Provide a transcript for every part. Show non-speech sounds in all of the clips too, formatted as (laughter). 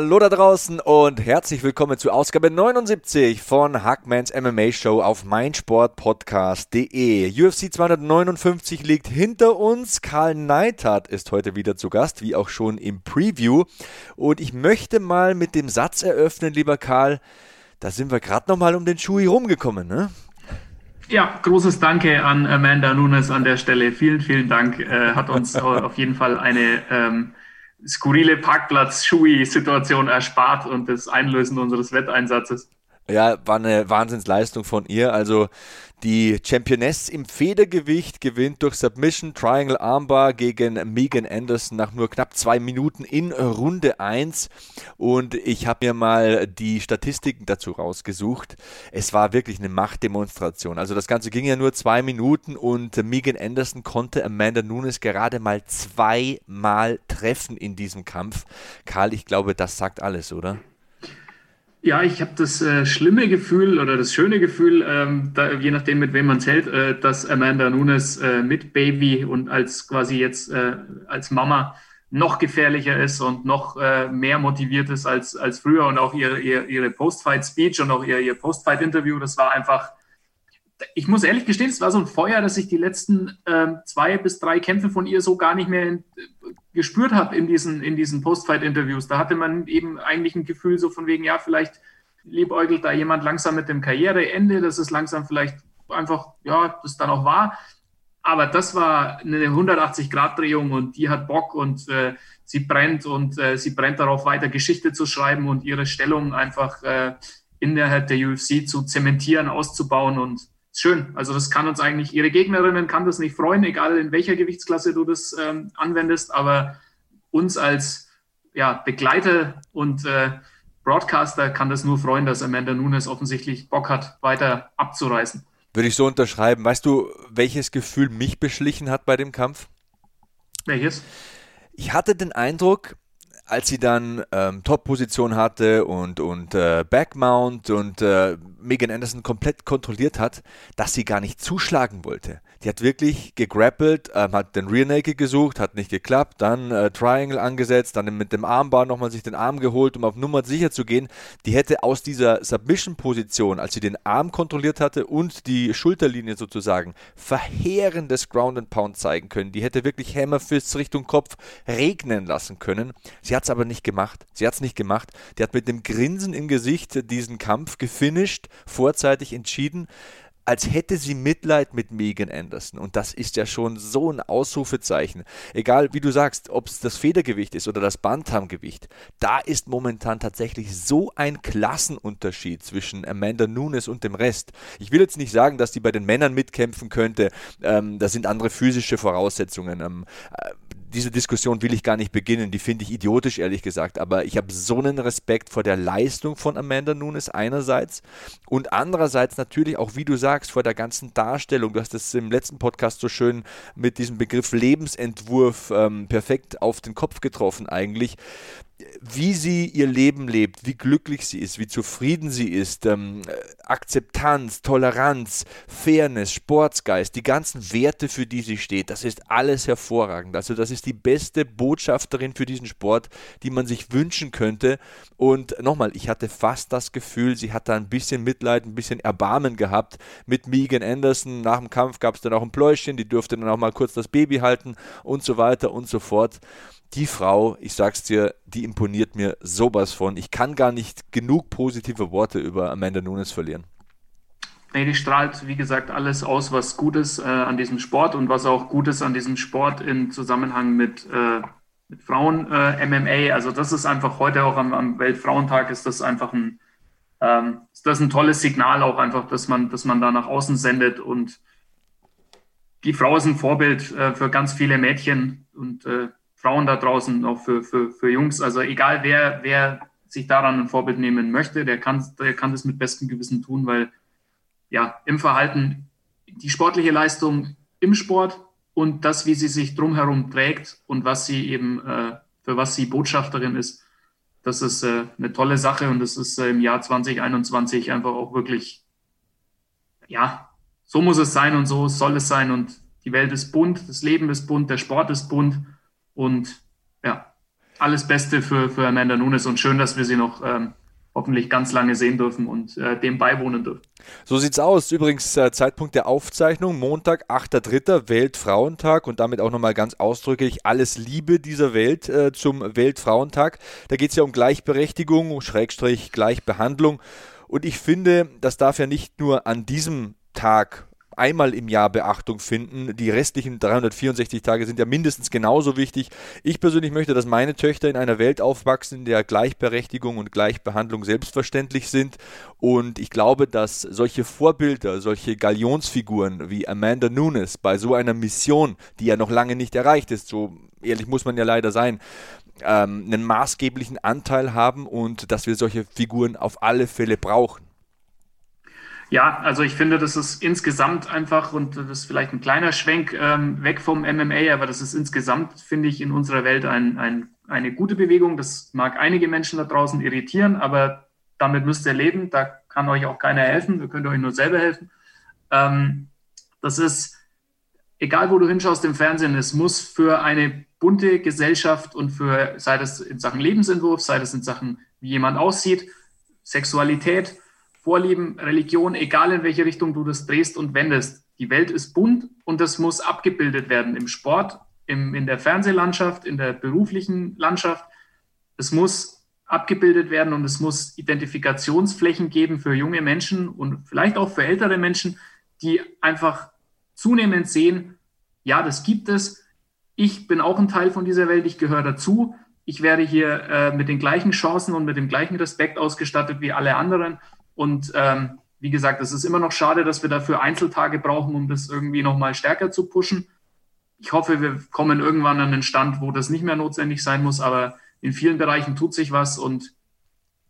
Hallo da draußen und herzlich willkommen zu Ausgabe 79 von Hackmans MMA Show auf meinsportpodcast.de. UFC 259 liegt hinter uns. Karl Neithardt ist heute wieder zu Gast, wie auch schon im Preview. Und ich möchte mal mit dem Satz eröffnen, lieber Karl, da sind wir gerade nochmal um den Schuh herumgekommen, ne? Ja, großes Danke an Amanda Nunes an der Stelle. Vielen, vielen Dank. Äh, hat uns (laughs) auf jeden Fall eine ähm, skurrile Parkplatz-Schui-Situation erspart und das Einlösen unseres Wetteinsatzes. Ja, war eine Wahnsinnsleistung von ihr. Also die Championess im Federgewicht gewinnt durch Submission Triangle Armbar gegen Megan Anderson nach nur knapp zwei Minuten in Runde 1. Und ich habe mir mal die Statistiken dazu rausgesucht. Es war wirklich eine Machtdemonstration. Also das Ganze ging ja nur zwei Minuten und Megan Anderson konnte Amanda Nunes gerade mal zweimal treffen in diesem Kampf. Karl, ich glaube, das sagt alles, oder? Ja, ich habe das äh, schlimme Gefühl oder das schöne Gefühl, ähm, da, je nachdem, mit wem man zählt, äh, dass Amanda Nunes äh, mit Baby und als quasi jetzt äh, als Mama noch gefährlicher ist und noch äh, mehr motiviert ist als, als früher und auch ihre, ihre, ihre Post-Fight-Speech und auch ihr, ihr Post-Fight-Interview, das war einfach, ich muss ehrlich gestehen, es war so ein Feuer, dass ich die letzten ähm, zwei bis drei Kämpfe von ihr so gar nicht mehr in, gespürt habe in diesen, in diesen Post-Fight-Interviews. Da hatte man eben eigentlich ein Gefühl so von wegen, ja, vielleicht liebäugelt da jemand langsam mit dem Karriereende, das ist langsam vielleicht einfach, ja, das dann auch war. Aber das war eine 180-Grad-Drehung und die hat Bock und äh, sie brennt und äh, sie brennt darauf, weiter Geschichte zu schreiben und ihre Stellung einfach äh, innerhalb der UFC zu zementieren, auszubauen und schön. Also das kann uns eigentlich, ihre Gegnerinnen kann das nicht freuen, egal in welcher Gewichtsklasse du das ähm, anwendest, aber uns als ja, Begleiter und äh, Broadcaster kann das nur freuen, dass Amanda Nunes offensichtlich Bock hat, weiter abzureißen. Würde ich so unterschreiben. Weißt du, welches Gefühl mich beschlichen hat bei dem Kampf? Welches? Ich hatte den Eindruck, als sie dann ähm, Top-Position hatte und, und äh, Backmount und äh, Megan Anderson komplett kontrolliert hat, dass sie gar nicht zuschlagen wollte. Die hat wirklich gegrappelt, ähm, hat den Rear Naked gesucht, hat nicht geklappt, dann äh, Triangle angesetzt, dann mit dem Armbar nochmal sich den Arm geholt, um auf Nummer sicher zu gehen. Die hätte aus dieser Submission-Position, als sie den Arm kontrolliert hatte und die Schulterlinie sozusagen, verheerendes Ground and Pound zeigen können. Die hätte wirklich Hammerfists Richtung Kopf regnen lassen können. Sie hat es aber nicht gemacht. Sie hat es nicht gemacht. Die hat mit einem Grinsen im Gesicht diesen Kampf gefinisht, vorzeitig entschieden als hätte sie Mitleid mit Megan Anderson. Und das ist ja schon so ein Ausrufezeichen. Egal, wie du sagst, ob es das Federgewicht ist oder das Bantamgewicht, da ist momentan tatsächlich so ein Klassenunterschied zwischen Amanda Nunes und dem Rest. Ich will jetzt nicht sagen, dass die bei den Männern mitkämpfen könnte. Ähm, das sind andere physische Voraussetzungen. Ähm, äh, diese Diskussion will ich gar nicht beginnen, die finde ich idiotisch, ehrlich gesagt, aber ich habe so einen Respekt vor der Leistung von Amanda Nunes einerseits und andererseits natürlich auch, wie du sagst, vor der ganzen Darstellung. Du hast das im letzten Podcast so schön mit diesem Begriff Lebensentwurf ähm, perfekt auf den Kopf getroffen eigentlich wie sie ihr Leben lebt, wie glücklich sie ist, wie zufrieden sie ist, ähm, Akzeptanz, Toleranz, Fairness, Sportsgeist, die ganzen Werte, für die sie steht, das ist alles hervorragend. Also das ist die beste Botschafterin für diesen Sport, die man sich wünschen könnte. Und nochmal, ich hatte fast das Gefühl, sie hat da ein bisschen Mitleid, ein bisschen Erbarmen gehabt mit Megan Anderson. Nach dem Kampf gab es dann auch ein Pläuschen, die durfte dann auch mal kurz das Baby halten und so weiter und so fort die Frau, ich sag's dir, die imponiert mir sowas von. Ich kann gar nicht genug positive Worte über Amanda Nunes verlieren. Nee, die strahlt, wie gesagt, alles aus, was gut ist äh, an diesem Sport und was auch gut ist an diesem Sport im Zusammenhang mit, äh, mit Frauen äh, MMA. Also das ist einfach heute auch am, am Weltfrauentag ist das einfach ein, ähm, ist das ein tolles Signal auch einfach, dass man, dass man da nach außen sendet und die Frau ist ein Vorbild äh, für ganz viele Mädchen und äh, Frauen da draußen, auch für, für, für Jungs. Also egal wer, wer sich daran ein Vorbild nehmen möchte, der kann, der kann das mit bestem Gewissen tun, weil ja, im Verhalten die sportliche Leistung im Sport und das, wie sie sich drumherum trägt und was sie eben, äh, für was sie Botschafterin ist, das ist äh, eine tolle Sache und das ist äh, im Jahr 2021 einfach auch wirklich, ja, so muss es sein und so soll es sein und die Welt ist bunt, das Leben ist bunt, der Sport ist bunt und ja, alles Beste für, für Amanda Nunes und schön, dass wir sie noch ähm, hoffentlich ganz lange sehen dürfen und äh, dem beiwohnen dürfen. So sieht's aus. Übrigens äh, Zeitpunkt der Aufzeichnung, Montag, 8.3., Weltfrauentag und damit auch nochmal ganz ausdrücklich alles Liebe dieser Welt äh, zum Weltfrauentag. Da geht es ja um Gleichberechtigung, Schrägstrich Gleichbehandlung. Und ich finde, das darf ja nicht nur an diesem Tag einmal im Jahr Beachtung finden. Die restlichen 364 Tage sind ja mindestens genauso wichtig. Ich persönlich möchte, dass meine Töchter in einer Welt aufwachsen, in der Gleichberechtigung und Gleichbehandlung selbstverständlich sind. Und ich glaube, dass solche Vorbilder, solche Galionsfiguren wie Amanda Nunes bei so einer Mission, die ja noch lange nicht erreicht ist, so ehrlich muss man ja leider sein, ähm, einen maßgeblichen Anteil haben und dass wir solche Figuren auf alle Fälle brauchen. Ja, also ich finde, das ist insgesamt einfach, und das ist vielleicht ein kleiner Schwenk ähm, weg vom MMA, aber das ist insgesamt, finde ich, in unserer Welt ein, ein, eine gute Bewegung. Das mag einige Menschen da draußen irritieren, aber damit müsst ihr leben. Da kann euch auch keiner helfen. Ihr könnt euch nur selber helfen. Ähm, das ist, egal wo du hinschaust im Fernsehen, es muss für eine bunte Gesellschaft und für, sei das in Sachen Lebensentwurf, sei das in Sachen, wie jemand aussieht, Sexualität, Vorlieben, Religion, egal in welche Richtung du das drehst und wendest. Die Welt ist bunt und das muss abgebildet werden im Sport, im, in der Fernsehlandschaft, in der beruflichen Landschaft. Es muss abgebildet werden und es muss Identifikationsflächen geben für junge Menschen und vielleicht auch für ältere Menschen, die einfach zunehmend sehen, ja, das gibt es. Ich bin auch ein Teil von dieser Welt, ich gehöre dazu. Ich werde hier äh, mit den gleichen Chancen und mit dem gleichen Respekt ausgestattet wie alle anderen. Und ähm, wie gesagt, es ist immer noch schade, dass wir dafür Einzeltage brauchen, um das irgendwie nochmal stärker zu pushen. Ich hoffe, wir kommen irgendwann an einen Stand, wo das nicht mehr notwendig sein muss, aber in vielen Bereichen tut sich was und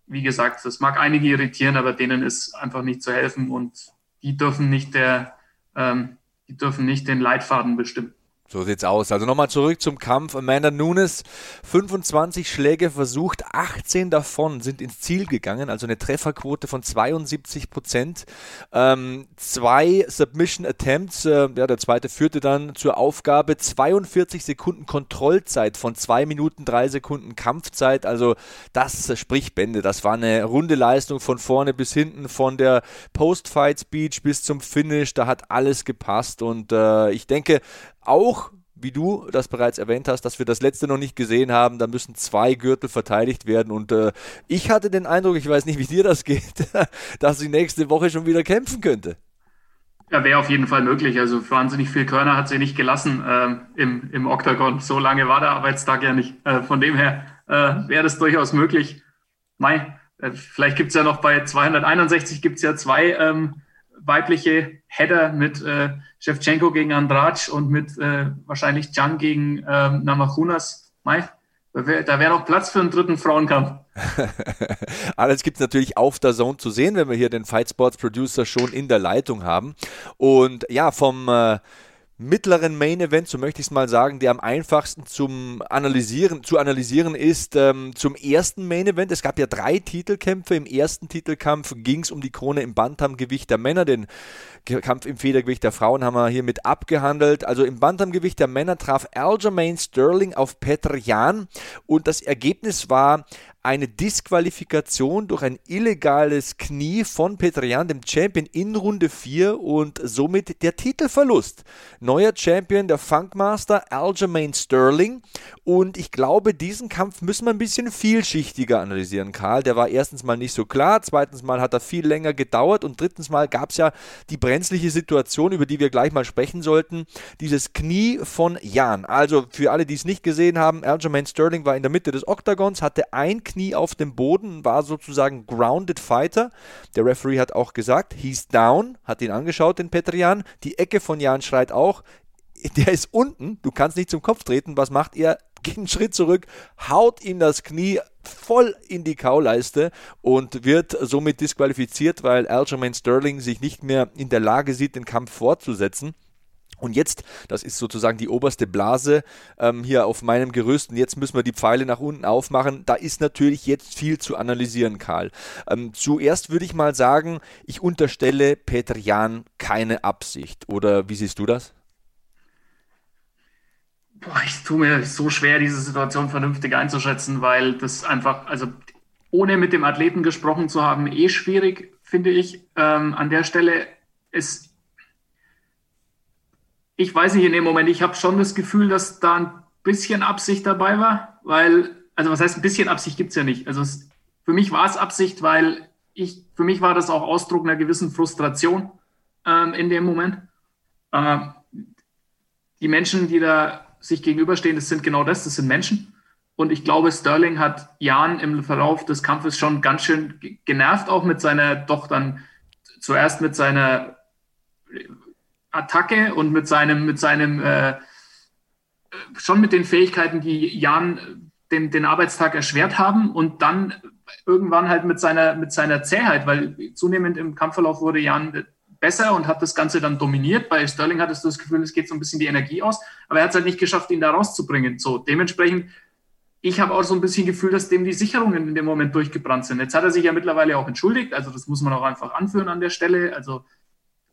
wie gesagt, das mag einige irritieren, aber denen ist einfach nicht zu helfen und die dürfen nicht der, ähm, die dürfen nicht den Leitfaden bestimmen. So sieht's aus. Also nochmal zurück zum Kampf. Amanda Nunes, 25 Schläge versucht, 18 davon sind ins Ziel gegangen, also eine Trefferquote von 72 Prozent. Ähm, zwei Submission Attempts, äh, ja, der zweite führte dann zur Aufgabe 42 Sekunden Kontrollzeit von 2 Minuten 3 Sekunden Kampfzeit. Also das spricht Bände. Das war eine runde Leistung von vorne bis hinten, von der Post-Fight-Speech bis zum Finish. Da hat alles gepasst und äh, ich denke, auch wie du das bereits erwähnt hast, dass wir das letzte noch nicht gesehen haben. Da müssen zwei Gürtel verteidigt werden. Und äh, ich hatte den Eindruck, ich weiß nicht, wie dir das geht, (laughs) dass sie nächste Woche schon wieder kämpfen könnte. Ja, wäre auf jeden Fall möglich. Also wahnsinnig viel Körner hat sie nicht gelassen äh, im, im Oktagon. So lange war der Arbeitstag ja nicht. Äh, von dem her äh, wäre das durchaus möglich. Mai, äh, vielleicht gibt es ja noch bei 261 gibt es ja zwei ähm, weibliche Header mit äh, Shevchenko gegen Andrade und mit äh, wahrscheinlich Jan gegen äh, Namajunas. Mai, da wäre wär noch Platz für einen dritten Frauenkampf. (laughs) Alles gibt es natürlich auf der Zone zu sehen, wenn wir hier den Fight Sports Producer schon in der Leitung haben. Und ja, vom äh, mittleren Main Event, so möchte ich es mal sagen, der am einfachsten zum Analysieren, zu analysieren ist, ähm, zum ersten Main Event. Es gab ja drei Titelkämpfe. Im ersten Titelkampf ging es um die Krone im Bantamgewicht der Männer. Den Kampf im Federgewicht der Frauen haben wir hiermit abgehandelt. Also im Bantamgewicht der Männer traf Aljamain Sterling auf Petr Jan und das Ergebnis war eine Disqualifikation durch ein illegales Knie von Petrian, dem Champion, in Runde 4 und somit der Titelverlust. Neuer Champion, der Funkmaster Aljamain Sterling. Und ich glaube, diesen Kampf müssen wir ein bisschen vielschichtiger analysieren, Karl. Der war erstens mal nicht so klar, zweitens mal hat er viel länger gedauert und drittens mal gab es ja die brenzliche Situation, über die wir gleich mal sprechen sollten. Dieses Knie von Jan. Also für alle, die es nicht gesehen haben, Aljamain Sterling war in der Mitte des Oktagons, hatte ein Knie auf dem Boden, war sozusagen Grounded Fighter. Der Referee hat auch gesagt, he's down, hat ihn angeschaut, den Petrian. Die Ecke von Jan schreit auch, der ist unten, du kannst nicht zum Kopf treten. Was macht er? (laughs) geht einen Schritt zurück, haut ihm das Knie voll in die Kauleiste und wird somit disqualifiziert, weil Aljamain Sterling sich nicht mehr in der Lage sieht, den Kampf fortzusetzen. Und jetzt, das ist sozusagen die oberste Blase ähm, hier auf meinem Gerüst, und jetzt müssen wir die Pfeile nach unten aufmachen. Da ist natürlich jetzt viel zu analysieren, Karl. Ähm, zuerst würde ich mal sagen, ich unterstelle Peter Jan keine Absicht. Oder wie siehst du das? Boah, ich tue mir so schwer, diese Situation vernünftig einzuschätzen, weil das einfach, also ohne mit dem Athleten gesprochen zu haben, eh schwierig, finde ich. Ähm, an der Stelle ist ich weiß nicht in dem Moment, ich habe schon das Gefühl, dass da ein bisschen Absicht dabei war, weil, also was heißt ein bisschen Absicht gibt es ja nicht. Also es, für mich war es Absicht, weil ich, für mich war das auch Ausdruck einer gewissen Frustration ähm, in dem Moment. Ähm, die Menschen, die da sich gegenüberstehen, das sind genau das, das sind Menschen. Und ich glaube, Sterling hat Jan im Verlauf des Kampfes schon ganz schön genervt, auch mit seiner, doch dann zuerst mit seiner Attacke und mit seinem, mit seinem, äh, schon mit den Fähigkeiten, die Jan den, den Arbeitstag erschwert haben und dann irgendwann halt mit seiner, mit seiner Zähheit, weil zunehmend im Kampfverlauf wurde Jan besser und hat das Ganze dann dominiert. Bei Sterling hattest du das Gefühl, es geht so ein bisschen die Energie aus, aber er hat es halt nicht geschafft, ihn da rauszubringen. So, dementsprechend, ich habe auch so ein bisschen Gefühl, dass dem die Sicherungen in dem Moment durchgebrannt sind. Jetzt hat er sich ja mittlerweile auch entschuldigt, also das muss man auch einfach anführen an der Stelle. Also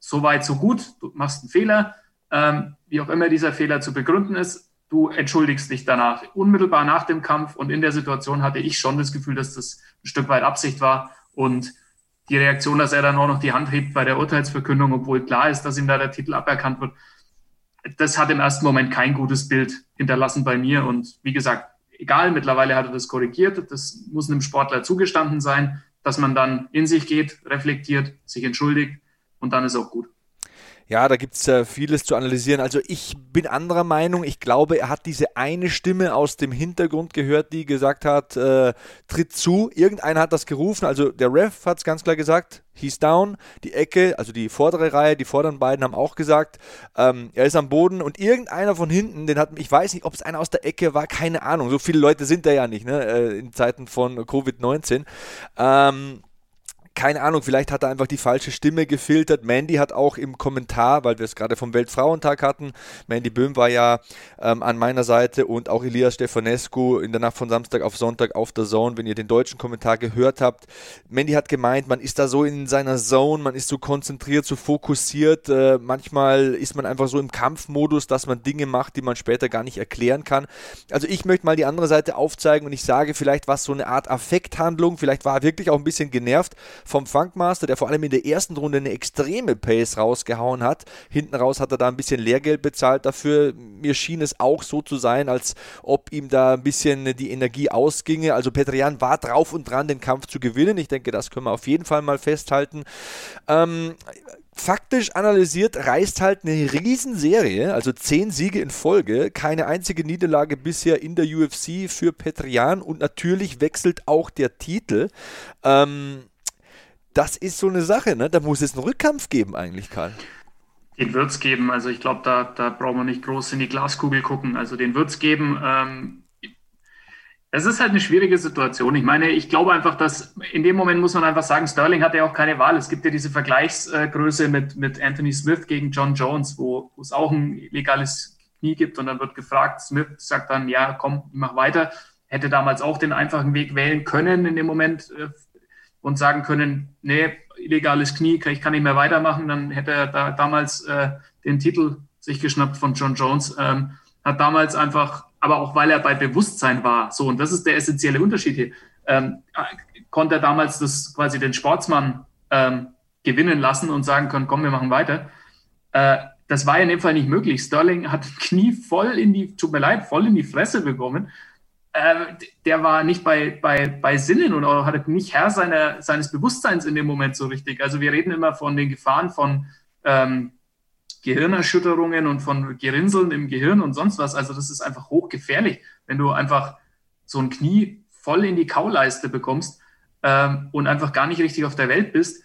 so weit, so gut, du machst einen Fehler, ähm, wie auch immer dieser Fehler zu begründen ist, du entschuldigst dich danach. Unmittelbar nach dem Kampf und in der Situation hatte ich schon das Gefühl, dass das ein Stück weit Absicht war und die Reaktion, dass er dann auch noch die Hand hebt bei der Urteilsverkündung, obwohl klar ist, dass ihm da der Titel aberkannt wird, das hat im ersten Moment kein gutes Bild hinterlassen bei mir. Und wie gesagt, egal, mittlerweile hat er das korrigiert. Das muss einem Sportler zugestanden sein, dass man dann in sich geht, reflektiert, sich entschuldigt und dann ist auch gut. Ja, da gibt es äh, vieles zu analysieren. Also ich bin anderer Meinung. Ich glaube, er hat diese eine Stimme aus dem Hintergrund gehört, die gesagt hat, äh, tritt zu. Irgendeiner hat das gerufen. Also der Ref hat es ganz klar gesagt, he's down. Die Ecke, also die vordere Reihe, die vorderen beiden haben auch gesagt, ähm, er ist am Boden. Und irgendeiner von hinten, den hat, ich weiß nicht, ob es einer aus der Ecke war, keine Ahnung. So viele Leute sind da ja nicht, ne, äh, in Zeiten von Covid-19. Ähm, keine Ahnung, vielleicht hat er einfach die falsche Stimme gefiltert. Mandy hat auch im Kommentar, weil wir es gerade vom Weltfrauentag hatten, Mandy Böhm war ja ähm, an meiner Seite und auch Elias Stefanescu in der Nacht von Samstag auf Sonntag auf der Zone, wenn ihr den deutschen Kommentar gehört habt. Mandy hat gemeint, man ist da so in seiner Zone, man ist so konzentriert, so fokussiert. Äh, manchmal ist man einfach so im Kampfmodus, dass man Dinge macht, die man später gar nicht erklären kann. Also ich möchte mal die andere Seite aufzeigen und ich sage, vielleicht war es so eine Art Affekthandlung, vielleicht war er wirklich auch ein bisschen genervt vom Funkmaster, der vor allem in der ersten Runde eine extreme Pace rausgehauen hat. Hinten raus hat er da ein bisschen Lehrgeld bezahlt dafür. Mir schien es auch so zu sein, als ob ihm da ein bisschen die Energie ausginge. Also Petrian war drauf und dran, den Kampf zu gewinnen. Ich denke, das können wir auf jeden Fall mal festhalten. Ähm, faktisch analysiert reißt halt eine Riesenserie, also zehn Siege in Folge, keine einzige Niederlage bisher in der UFC für Petrian und natürlich wechselt auch der Titel. Ähm, das ist so eine Sache, ne? Da muss es einen Rückkampf geben eigentlich, Karl. Den wird es geben. Also ich glaube, da, da brauchen wir nicht groß in die Glaskugel gucken. Also den wird es geben. Ähm, es ist halt eine schwierige Situation. Ich meine, ich glaube einfach, dass in dem Moment muss man einfach sagen, Sterling hat ja auch keine Wahl. Es gibt ja diese Vergleichsgröße mit, mit Anthony Smith gegen John Jones, wo, wo es auch ein legales Knie gibt und dann wird gefragt, Smith sagt dann, ja, komm, mach weiter. Hätte damals auch den einfachen Weg wählen können in dem Moment äh, und sagen können, nee, illegales Knie, ich kann nicht mehr weitermachen, dann hätte er da damals äh, den Titel sich geschnappt von John Jones. Ähm, hat damals einfach, aber auch weil er bei Bewusstsein war, so, und das ist der essentielle Unterschied hier, ähm, konnte er damals das quasi den Sportsmann ähm, gewinnen lassen und sagen können, komm, wir machen weiter. Äh, das war in dem Fall nicht möglich. Sterling hat Knie voll in die, tut mir leid, voll in die Fresse bekommen äh, der war nicht bei, bei, bei Sinnen und hatte nicht Herr seiner, seines Bewusstseins in dem Moment so richtig. Also wir reden immer von den Gefahren von ähm, Gehirnerschütterungen und von Gerinseln im Gehirn und sonst was. Also das ist einfach hochgefährlich, wenn du einfach so ein Knie voll in die Kauleiste bekommst ähm, und einfach gar nicht richtig auf der Welt bist.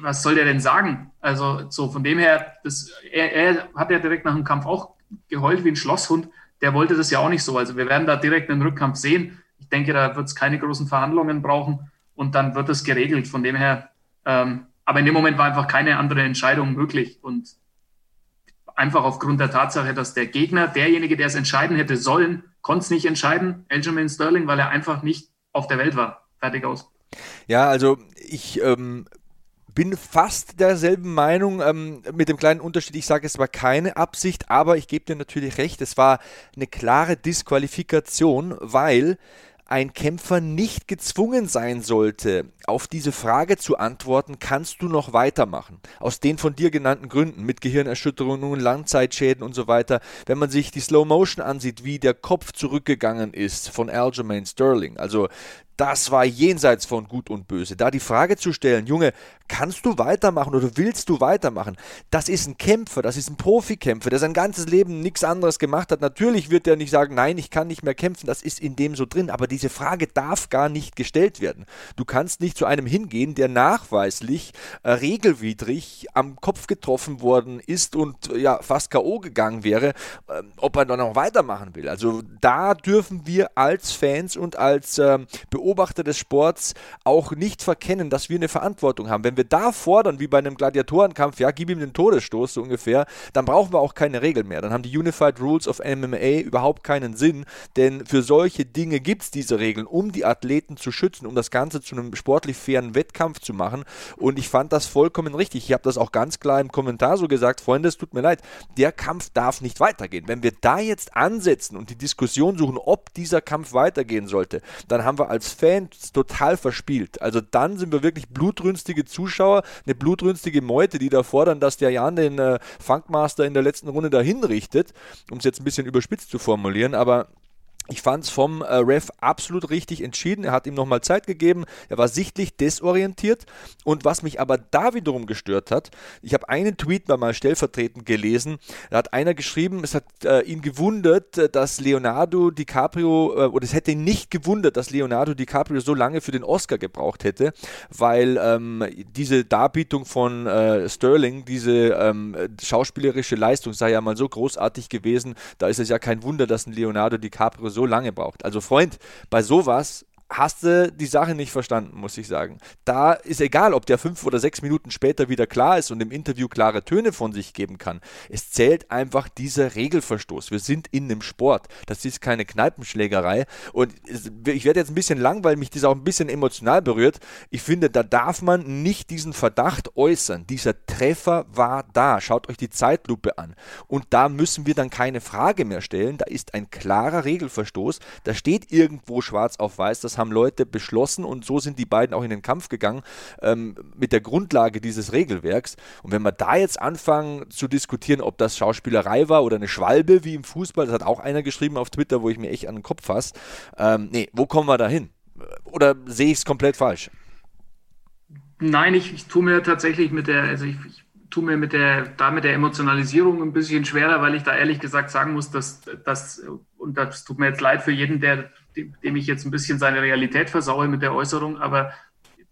Was soll der denn sagen? Also so von dem her, das, er, er hat ja direkt nach dem Kampf auch geheult wie ein Schlosshund der wollte das ja auch nicht so. Also wir werden da direkt einen Rückkampf sehen. Ich denke, da wird es keine großen Verhandlungen brauchen und dann wird es geregelt. Von dem her, ähm, aber in dem Moment war einfach keine andere Entscheidung möglich und einfach aufgrund der Tatsache, dass der Gegner, derjenige, der es entscheiden hätte sollen, konnte es nicht entscheiden, Benjamin Sterling, weil er einfach nicht auf der Welt war. Fertig aus. Ja, also ich ähm, bin fast derselben Meinung, ähm, mit dem kleinen Unterschied, ich sage, es war keine Absicht, aber ich gebe dir natürlich recht, es war eine klare Disqualifikation, weil ein Kämpfer nicht gezwungen sein sollte, auf diese Frage zu antworten, kannst du noch weitermachen? Aus den von dir genannten Gründen, mit Gehirnerschütterungen, Langzeitschäden und so weiter. Wenn man sich die Slow Motion ansieht, wie der Kopf zurückgegangen ist von Aljamain Sterling, also das war jenseits von Gut und Böse. Da die Frage zu stellen, Junge, kannst du weitermachen oder willst du weitermachen? Das ist ein Kämpfer, das ist ein Profikämpfer, der sein ganzes Leben nichts anderes gemacht hat. Natürlich wird er nicht sagen, nein, ich kann nicht mehr kämpfen, das ist in dem so drin. Aber diese Frage darf gar nicht gestellt werden. Du kannst nicht zu einem hingehen, der nachweislich äh, regelwidrig am Kopf getroffen worden ist und äh, ja fast K.O. gegangen wäre, äh, ob er dann noch weitermachen will. Also da dürfen wir als Fans und als ähm, Beobachter Beobachter des Sports auch nicht verkennen, dass wir eine Verantwortung haben. Wenn wir da fordern, wie bei einem Gladiatorenkampf, ja, gib ihm den Todesstoß so ungefähr, dann brauchen wir auch keine Regeln mehr. Dann haben die Unified Rules of MMA überhaupt keinen Sinn, denn für solche Dinge gibt es diese Regeln, um die Athleten zu schützen, um das Ganze zu einem sportlich fairen Wettkampf zu machen. Und ich fand das vollkommen richtig. Ich habe das auch ganz klar im Kommentar so gesagt, Freunde, es tut mir leid, der Kampf darf nicht weitergehen. Wenn wir da jetzt ansetzen und die Diskussion suchen, ob dieser Kampf weitergehen sollte, dann haben wir als Fans total verspielt. Also dann sind wir wirklich blutrünstige Zuschauer, eine blutrünstige Meute, die da fordern, dass der Jan den äh, Funkmaster in der letzten Runde dahin richtet, um es jetzt ein bisschen überspitzt zu formulieren, aber ich fand es vom äh, Ref absolut richtig entschieden. Er hat ihm nochmal Zeit gegeben. Er war sichtlich desorientiert. Und was mich aber da wiederum gestört hat, ich habe einen Tweet mal stellvertretend gelesen. Da hat einer geschrieben, es hat äh, ihn gewundert, äh, dass Leonardo DiCaprio, äh, oder es hätte ihn nicht gewundert, dass Leonardo DiCaprio so lange für den Oscar gebraucht hätte, weil ähm, diese Darbietung von äh, Sterling, diese ähm, schauspielerische Leistung sei ja mal so großartig gewesen. Da ist es ja kein Wunder, dass ein Leonardo DiCaprio so lange braucht. Also Freund, bei sowas hast du die Sache nicht verstanden, muss ich sagen. Da ist egal, ob der fünf oder sechs Minuten später wieder klar ist und im Interview klare Töne von sich geben kann. Es zählt einfach dieser Regelverstoß. Wir sind in einem Sport. Das ist keine Kneipenschlägerei. Und ich werde jetzt ein bisschen lang, weil mich das auch ein bisschen emotional berührt. Ich finde, da darf man nicht diesen Verdacht äußern. Dieser Treffer war da. Schaut euch die Zeitlupe an. Und da müssen wir dann keine Frage mehr stellen. Da ist ein klarer Regelverstoß. Da steht irgendwo schwarz auf weiß, dass haben Leute beschlossen und so sind die beiden auch in den Kampf gegangen ähm, mit der Grundlage dieses Regelwerks. Und wenn wir da jetzt anfangen zu diskutieren, ob das Schauspielerei war oder eine Schwalbe wie im Fußball, das hat auch einer geschrieben auf Twitter, wo ich mir echt an den Kopf fasse. Ähm, nee, wo kommen wir da hin? Oder sehe ich es komplett falsch? Nein, ich, ich tue mir tatsächlich mit der, also ich, ich tue mir mit der, da mit der Emotionalisierung ein bisschen schwerer, weil ich da ehrlich gesagt sagen muss, dass das, und das tut mir jetzt leid für jeden, der dem ich jetzt ein bisschen seine Realität versaue mit der Äußerung, aber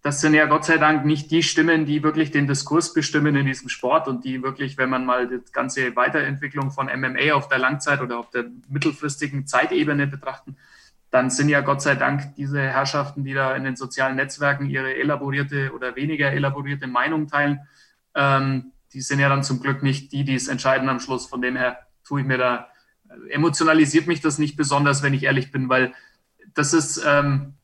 das sind ja Gott sei Dank nicht die Stimmen, die wirklich den Diskurs bestimmen in diesem Sport und die wirklich, wenn man mal die ganze Weiterentwicklung von MMA auf der Langzeit oder auf der mittelfristigen Zeitebene betrachten, dann sind ja Gott sei Dank diese Herrschaften, die da in den sozialen Netzwerken ihre elaborierte oder weniger elaborierte Meinung teilen, ähm, die sind ja dann zum Glück nicht die, die es entscheiden am Schluss. Von dem her tue ich mir da, emotionalisiert mich das nicht besonders, wenn ich ehrlich bin, weil das ist ähm,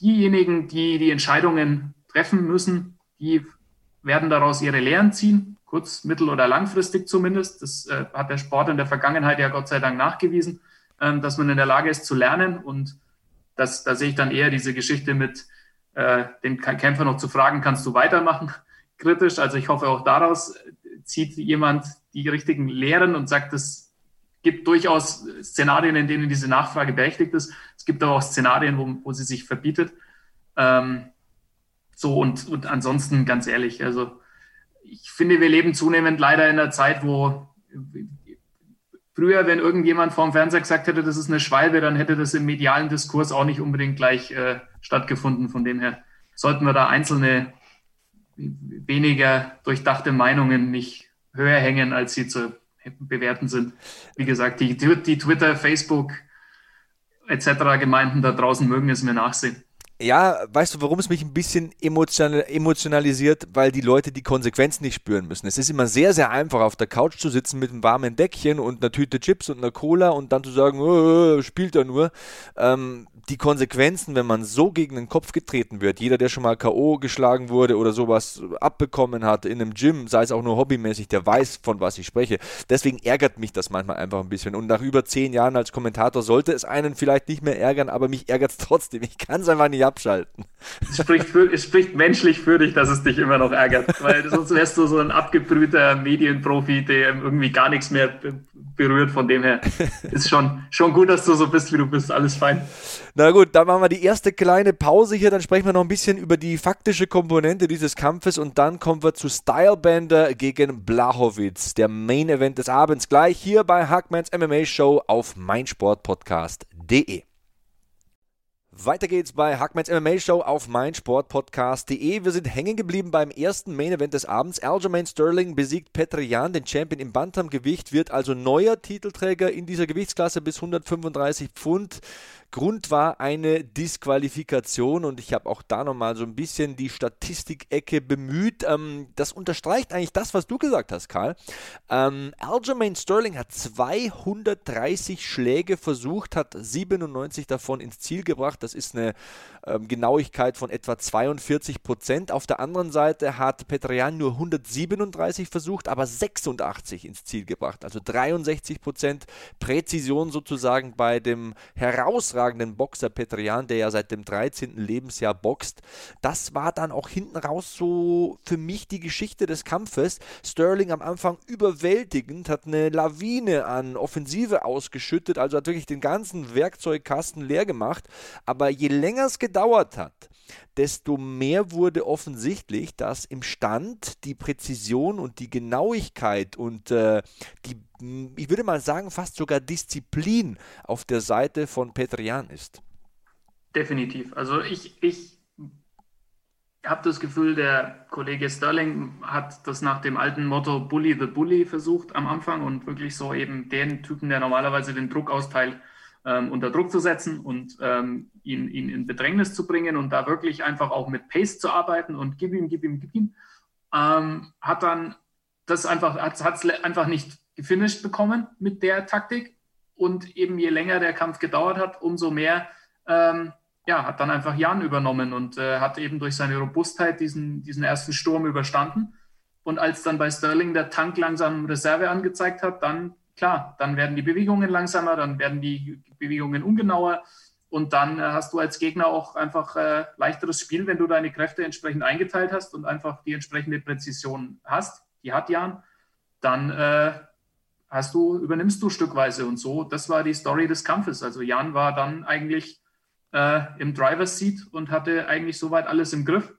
diejenigen, die die Entscheidungen treffen müssen, die werden daraus ihre Lehren ziehen, kurz-, mittel- oder langfristig zumindest. Das äh, hat der Sport in der Vergangenheit ja Gott sei Dank nachgewiesen, ähm, dass man in der Lage ist zu lernen. Und das, da sehe ich dann eher diese Geschichte mit äh, dem Kämpfer noch zu fragen, kannst du weitermachen, kritisch. Also ich hoffe auch daraus zieht jemand die richtigen Lehren und sagt, das gibt durchaus Szenarien, in denen diese Nachfrage berechtigt ist. Es gibt aber auch Szenarien, wo, wo sie sich verbietet. Ähm, so und, und ansonsten ganz ehrlich, also ich finde, wir leben zunehmend leider in einer Zeit, wo früher, wenn irgendjemand vorm Fernseher gesagt hätte, das ist eine Schwalbe, dann hätte das im medialen Diskurs auch nicht unbedingt gleich äh, stattgefunden. Von dem her sollten wir da einzelne weniger durchdachte Meinungen nicht höher hängen, als sie zur bewerten sind. Wie gesagt, die, die Twitter, Facebook etc. Gemeinden da draußen mögen es mir nachsehen. Ja, weißt du, warum es mich ein bisschen emotionalisiert? Weil die Leute die Konsequenzen nicht spüren müssen. Es ist immer sehr, sehr einfach, auf der Couch zu sitzen mit einem warmen Deckchen und einer Tüte Chips und einer Cola und dann zu sagen, oh, spielt er nur. Ähm, die Konsequenzen, wenn man so gegen den Kopf getreten wird, jeder, der schon mal K.O. geschlagen wurde oder sowas abbekommen hat in einem Gym, sei es auch nur hobbymäßig, der weiß, von was ich spreche. Deswegen ärgert mich das manchmal einfach ein bisschen. Und nach über zehn Jahren als Kommentator sollte es einen vielleicht nicht mehr ärgern, aber mich ärgert es (laughs) trotzdem. Ich kann es einfach nicht abschalten. Es spricht, für, es spricht menschlich für dich, dass es dich immer noch ärgert, weil sonst wärst du so ein abgebrühter Medienprofi, der irgendwie gar nichts mehr berührt. Von dem her ist schon, schon gut, dass du so bist, wie du bist. Alles fein. Na gut, dann machen wir die erste kleine Pause hier, dann sprechen wir noch ein bisschen über die faktische Komponente dieses Kampfes und dann kommen wir zu Stylebender gegen Blachowitz, der Main Event des Abends, gleich hier bei Hackmans MMA Show auf meinsportpodcast.de. Weiter geht's bei Hackmans MMA Show auf meinsportpodcast.de. Wir sind hängen geblieben beim ersten Main Event des Abends. Aljamain Sterling besiegt Petrian, den Champion im Bantamgewicht, wird also neuer Titelträger in dieser Gewichtsklasse bis 135 Pfund. Grund war eine Disqualifikation und ich habe auch da nochmal so ein bisschen die Statistikecke bemüht. Ähm, das unterstreicht eigentlich das, was du gesagt hast, Karl. Ähm, Aljamain Sterling hat 230 Schläge versucht, hat 97 davon ins Ziel gebracht. Das ist eine ähm, Genauigkeit von etwa 42 Prozent. Auf der anderen Seite hat Petrian nur 137 versucht, aber 86 ins Ziel gebracht. Also 63 Prozent Präzision sozusagen bei dem herausragenden herausragenden Boxer Petrian, der ja seit dem 13. Lebensjahr boxt. Das war dann auch hinten raus so für mich die Geschichte des Kampfes. Sterling am Anfang überwältigend, hat eine Lawine an Offensive ausgeschüttet, also hat wirklich den ganzen Werkzeugkasten leer gemacht. Aber je länger es gedauert hat, desto mehr wurde offensichtlich, dass im Stand die Präzision und die Genauigkeit und äh, die, ich würde mal sagen, fast sogar Disziplin auf der Seite von Petrian ist. Definitiv. Also ich, ich habe das Gefühl, der Kollege Sterling hat das nach dem alten Motto Bully the Bully versucht am Anfang und wirklich so eben den Typen, der normalerweise den Druck austeilt, ähm, unter Druck zu setzen und ähm, ihn, ihn in Bedrängnis zu bringen und da wirklich einfach auch mit Pace zu arbeiten und gib ihm, gib ihm, gib ihm, ähm, hat dann das einfach, hat es einfach nicht gefinisht bekommen mit der Taktik und eben je länger der Kampf gedauert hat, umso mehr ähm, ja, hat dann einfach Jan übernommen und äh, hat eben durch seine Robustheit diesen, diesen ersten Sturm überstanden. Und als dann bei Sterling der Tank langsam Reserve angezeigt hat, dann klar, dann werden die Bewegungen langsamer, dann werden die Bewegungen ungenauer und dann äh, hast du als Gegner auch einfach äh, leichteres Spiel, wenn du deine Kräfte entsprechend eingeteilt hast und einfach die entsprechende Präzision hast. Die hat Jan. Dann äh, hast du, übernimmst du stückweise und so. Das war die Story des Kampfes. Also Jan war dann eigentlich äh, im Driver's Seat und hatte eigentlich soweit alles im Griff,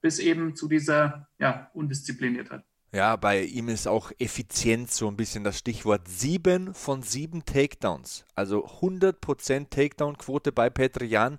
bis eben zu dieser ja, Undiszipliniertheit. Ja, bei ihm ist auch Effizienz so ein bisschen das Stichwort. Sieben von sieben Takedowns, also 100% Takedown-Quote bei Petrian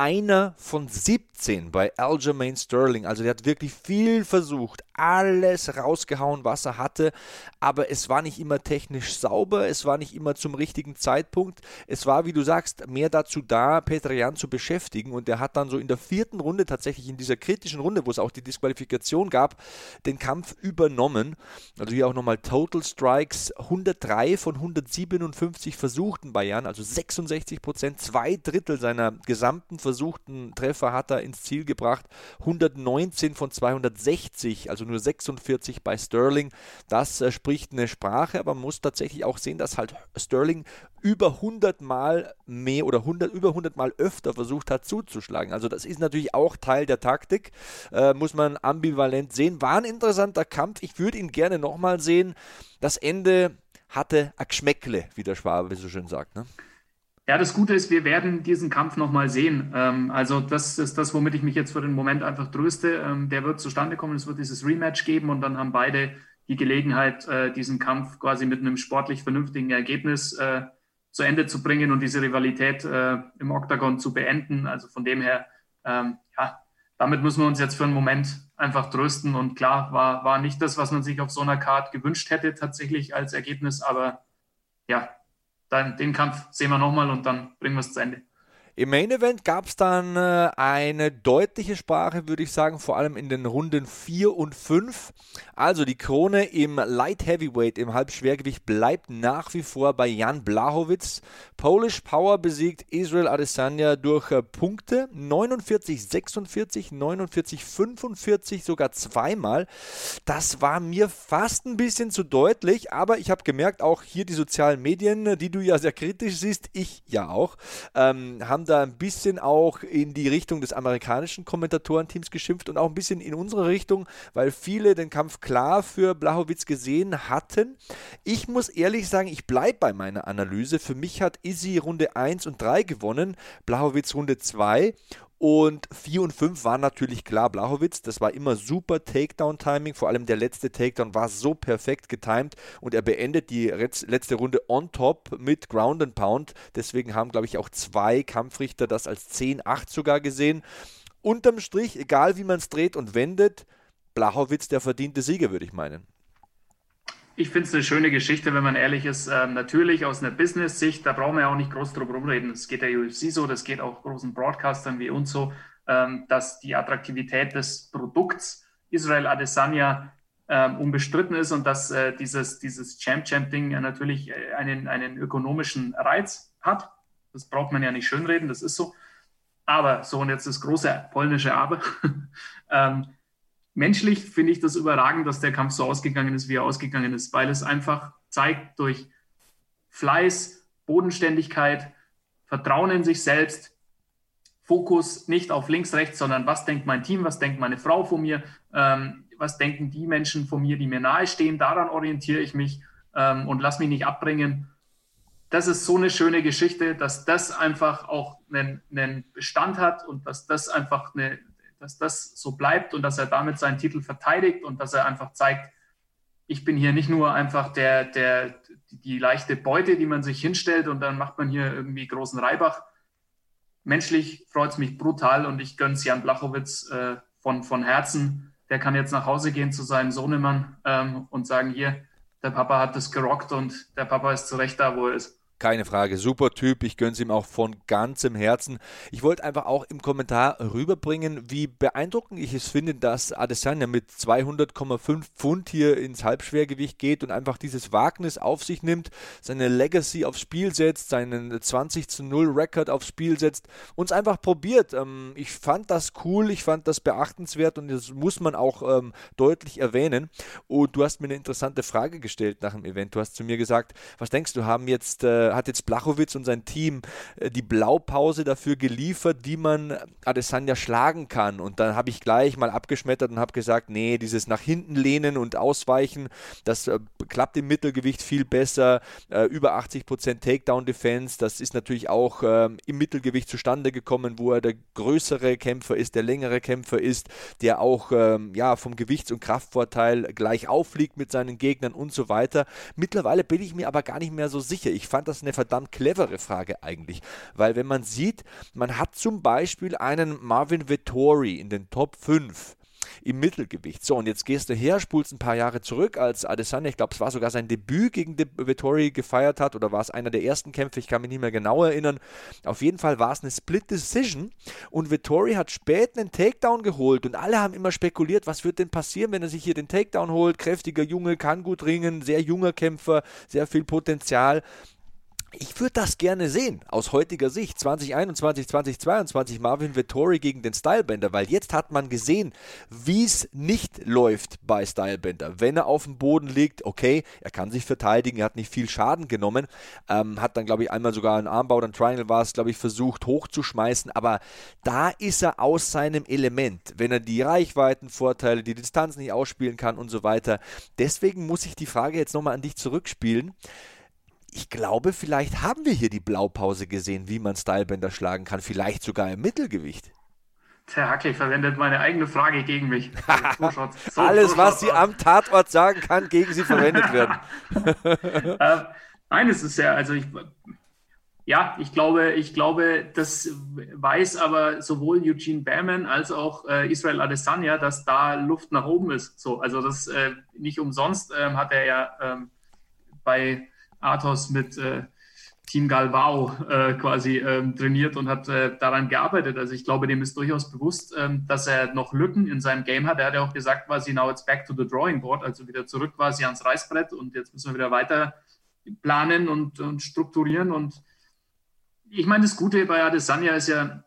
einer von 17 bei Aljamain Sterling. Also der hat wirklich viel versucht, alles rausgehauen, was er hatte, aber es war nicht immer technisch sauber, es war nicht immer zum richtigen Zeitpunkt. Es war, wie du sagst, mehr dazu da, Petrian zu beschäftigen und der hat dann so in der vierten Runde, tatsächlich in dieser kritischen Runde, wo es auch die Disqualifikation gab, den Kampf übernommen. Also hier auch nochmal Total Strikes, 103 von 157 versuchten bei Jan, also 66 Prozent, zwei Drittel seiner gesamten versuchten Treffer hat er ins Ziel gebracht. 119 von 260, also nur 46 bei Sterling. Das äh, spricht eine Sprache, aber man muss tatsächlich auch sehen, dass halt Sterling über 100 Mal mehr oder 100, über 100 Mal öfter versucht hat zuzuschlagen. Also das ist natürlich auch Teil der Taktik, äh, muss man ambivalent sehen. War ein interessanter Kampf. Ich würde ihn gerne nochmal sehen. Das Ende hatte a Geschmäckle, wie der Schwabe so schön sagt. Ne? Ja, das Gute ist, wir werden diesen Kampf nochmal sehen. Ähm, also das ist das, womit ich mich jetzt für den Moment einfach tröste. Ähm, der wird zustande kommen, es wird dieses Rematch geben und dann haben beide die Gelegenheit, äh, diesen Kampf quasi mit einem sportlich vernünftigen Ergebnis äh, zu Ende zu bringen und diese Rivalität äh, im Oktagon zu beenden. Also von dem her, ähm, damit müssen wir uns jetzt für einen Moment einfach trösten. Und klar, war, war nicht das, was man sich auf so einer Card gewünscht hätte, tatsächlich als Ergebnis. Aber ja, dann, den Kampf sehen wir nochmal und dann bringen wir es zu Ende. Im Main Event gab es dann äh, eine deutliche Sprache, würde ich sagen, vor allem in den Runden 4 und 5. Also die Krone im Light Heavyweight, im Halbschwergewicht, bleibt nach wie vor bei Jan Blachowitz. Polish Power besiegt Israel Adesanya durch äh, Punkte 49, 46, 49, 45, sogar zweimal. Das war mir fast ein bisschen zu deutlich, aber ich habe gemerkt, auch hier die sozialen Medien, die du ja sehr kritisch siehst, ich ja auch, ähm, haben da ein bisschen auch in die Richtung des amerikanischen Kommentatorenteams geschimpft und auch ein bisschen in unsere Richtung, weil viele den Kampf klar für Blachowitz gesehen hatten. Ich muss ehrlich sagen, ich bleibe bei meiner Analyse. Für mich hat Izzy Runde 1 und 3 gewonnen, Blachowitz Runde 2 und 4 und 5 waren natürlich klar Blachowitz. Das war immer super Takedown-Timing. Vor allem der letzte Takedown war so perfekt getimed und er beendet die letzte Runde on top mit Ground and Pound. Deswegen haben, glaube ich, auch zwei Kampfrichter das als 10-8 sogar gesehen. Unterm Strich, egal wie man es dreht und wendet, Blachowitz der verdiente Sieger, würde ich meinen. Ich finde es eine schöne Geschichte, wenn man ehrlich ist. Ähm, natürlich aus einer Business-Sicht, da brauchen wir ja auch nicht groß drum rumreden. Das geht der UFC so, das geht auch großen Broadcastern wie uns so, ähm, dass die Attraktivität des Produkts Israel Adesanya ähm, unbestritten ist und dass äh, dieses, dieses Champ-Champ-Ding ja natürlich äh, einen, einen ökonomischen Reiz hat. Das braucht man ja nicht schönreden, das ist so. Aber, so und jetzt das große polnische Aber. (laughs) ähm, menschlich finde ich das überragend, dass der Kampf so ausgegangen ist, wie er ausgegangen ist, weil es einfach zeigt durch Fleiß, Bodenständigkeit, Vertrauen in sich selbst, Fokus nicht auf links, rechts, sondern was denkt mein Team, was denkt meine Frau von mir, ähm, was denken die Menschen von mir, die mir nahestehen, daran orientiere ich mich ähm, und lass mich nicht abbringen. Das ist so eine schöne Geschichte, dass das einfach auch einen, einen Bestand hat und dass das einfach eine, dass das so bleibt und dass er damit seinen Titel verteidigt und dass er einfach zeigt, ich bin hier nicht nur einfach der, der, die leichte Beute, die man sich hinstellt und dann macht man hier irgendwie großen Reibach. Menschlich freut es mich brutal und ich gönne es Jan Blachowitz äh, von, von Herzen. Der kann jetzt nach Hause gehen zu seinem Sohnemann ähm, und sagen, hier, der Papa hat das gerockt und der Papa ist zu Recht da, wo er ist. Keine Frage, super Typ. Ich gönne es ihm auch von ganzem Herzen. Ich wollte einfach auch im Kommentar rüberbringen, wie beeindruckend ich es finde, dass Adesanya mit 200,5 Pfund hier ins Halbschwergewicht geht und einfach dieses Wagnis auf sich nimmt, seine Legacy aufs Spiel setzt, seinen 20 zu 0 Rekord aufs Spiel setzt, uns einfach probiert. Ähm, ich fand das cool, ich fand das beachtenswert und das muss man auch ähm, deutlich erwähnen. Und du hast mir eine interessante Frage gestellt nach dem Event. Du hast zu mir gesagt, was denkst du, haben jetzt äh, hat jetzt Blachowitz und sein Team äh, die Blaupause dafür geliefert, wie man Adesanya schlagen kann. Und dann habe ich gleich mal abgeschmettert und habe gesagt, nee, dieses nach hinten lehnen und ausweichen, das äh, klappt im Mittelgewicht viel besser. Äh, über 80% Takedown-Defense, das ist natürlich auch ähm, im Mittelgewicht zustande gekommen, wo er der größere Kämpfer ist, der längere Kämpfer ist, der auch ähm, ja, vom Gewichts- und Kraftvorteil gleich aufliegt mit seinen Gegnern und so weiter. Mittlerweile bin ich mir aber gar nicht mehr so sicher. Ich fand das eine verdammt clevere Frage eigentlich. Weil wenn man sieht, man hat zum Beispiel einen Marvin Vettori in den Top 5 im Mittelgewicht. So, und jetzt gehst du her, spulst ein paar Jahre zurück, als Adesanya, ich glaube, es war sogar sein Debüt gegen Vettori gefeiert hat, oder war es einer der ersten Kämpfe, ich kann mich nicht mehr genau erinnern. Auf jeden Fall war es eine Split Decision und Vettori hat spät einen Takedown geholt und alle haben immer spekuliert, was wird denn passieren, wenn er sich hier den Takedown holt. Kräftiger Junge, kann gut ringen, sehr junger Kämpfer, sehr viel Potenzial. Ich würde das gerne sehen, aus heutiger Sicht, 2021, 2022, Marvin Vettori gegen den Stylebender, weil jetzt hat man gesehen, wie es nicht läuft bei Stylebender. Wenn er auf dem Boden liegt, okay, er kann sich verteidigen, er hat nicht viel Schaden genommen, ähm, hat dann, glaube ich, einmal sogar einen Armbau, oder ein Triangle war es, glaube ich, versucht hochzuschmeißen, aber da ist er aus seinem Element, wenn er die Reichweitenvorteile, die Distanz nicht ausspielen kann und so weiter. Deswegen muss ich die Frage jetzt nochmal an dich zurückspielen ich glaube, vielleicht haben wir hier die Blaupause gesehen, wie man Stylebender schlagen kann, vielleicht sogar im Mittelgewicht. Der Hackel verwendet meine eigene Frage gegen mich. (laughs) So Alles, was sie am Tatort sagen kann, gegen sie verwendet (laughs) werden. äh, nein, es ist ja, also ich, ja, ich glaube, ich glaube, das weiß aber sowohl Eugene Behrman als auch äh, Israel Adesanya, dass da Luft nach oben ist. So, also das äh, nicht umsonst ähm, hat er ja ähm, bei Athos mit äh, Team Galvao äh, quasi ähm, trainiert und hat äh, daran gearbeitet. Also ich glaube, dem ist durchaus bewusst, ähm, dass er noch Lücken in seinem Game hat. Er hat ja auch gesagt, quasi now it's back to the drawing board, also wieder zurück quasi ans Reißbrett und jetzt müssen wir wieder weiter planen und, und strukturieren und ich meine, das Gute bei Adesanya ist ja,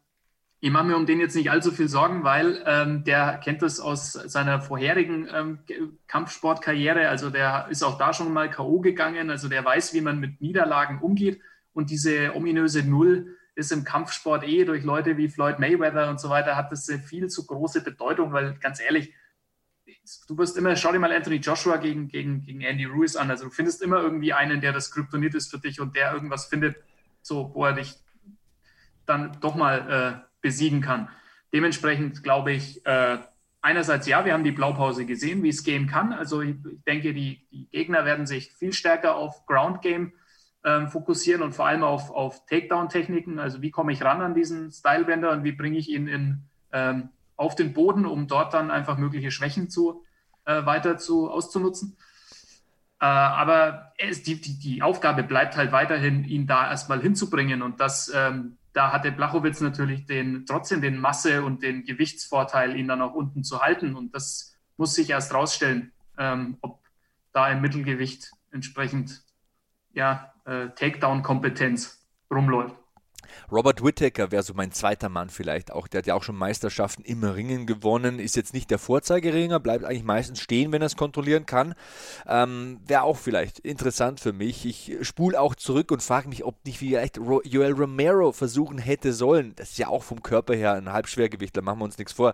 ich mache mir um den jetzt nicht allzu viel Sorgen, weil ähm, der kennt das aus seiner vorherigen ähm, Kampfsportkarriere. Also der ist auch da schon mal K.O. gegangen. Also der weiß, wie man mit Niederlagen umgeht. Und diese ominöse Null ist im Kampfsport eh durch Leute wie Floyd Mayweather und so weiter, hat das viel zu große Bedeutung, weil ganz ehrlich, du wirst immer, schau dir mal Anthony Joshua gegen, gegen, gegen Andy Ruiz an. Also du findest immer irgendwie einen, der das Kryptonit ist für dich und der irgendwas findet, so, wo er dich dann doch mal äh, besiegen kann. Dementsprechend glaube ich, äh, einerseits ja, wir haben die Blaupause gesehen, wie es gehen kann. Also ich, denke, die, die, Gegner werden sich viel stärker auf Ground Game ähm, fokussieren und vor allem auf, auf Takedown-Techniken. Also wie komme ich ran an diesen Stylebender und wie bringe ich ihn in, ähm, auf den Boden, um dort dann einfach mögliche Schwächen zu, äh, weiter zu, auszunutzen. Äh, aber es, die, die, die, Aufgabe bleibt halt weiterhin, ihn da erstmal hinzubringen. Und das, ähm, da hatte Blachowitz natürlich den, trotzdem den Masse- und den Gewichtsvorteil, ihn dann auch unten zu halten. Und das muss sich erst rausstellen, ähm, ob da im Mittelgewicht entsprechend ja, äh, Takedown-Kompetenz rumläuft. Robert Whittaker wäre so mein zweiter Mann vielleicht auch. Der hat ja auch schon Meisterschaften im Ringen gewonnen, ist jetzt nicht der Vorzeigeringer, bleibt eigentlich meistens stehen, wenn er es kontrollieren kann. Ähm, wäre auch vielleicht interessant für mich. Ich spule auch zurück und frage mich, ob nicht vielleicht Joel Romero versuchen hätte sollen. Das ist ja auch vom Körper her ein Halbschwergewicht, da machen wir uns nichts vor.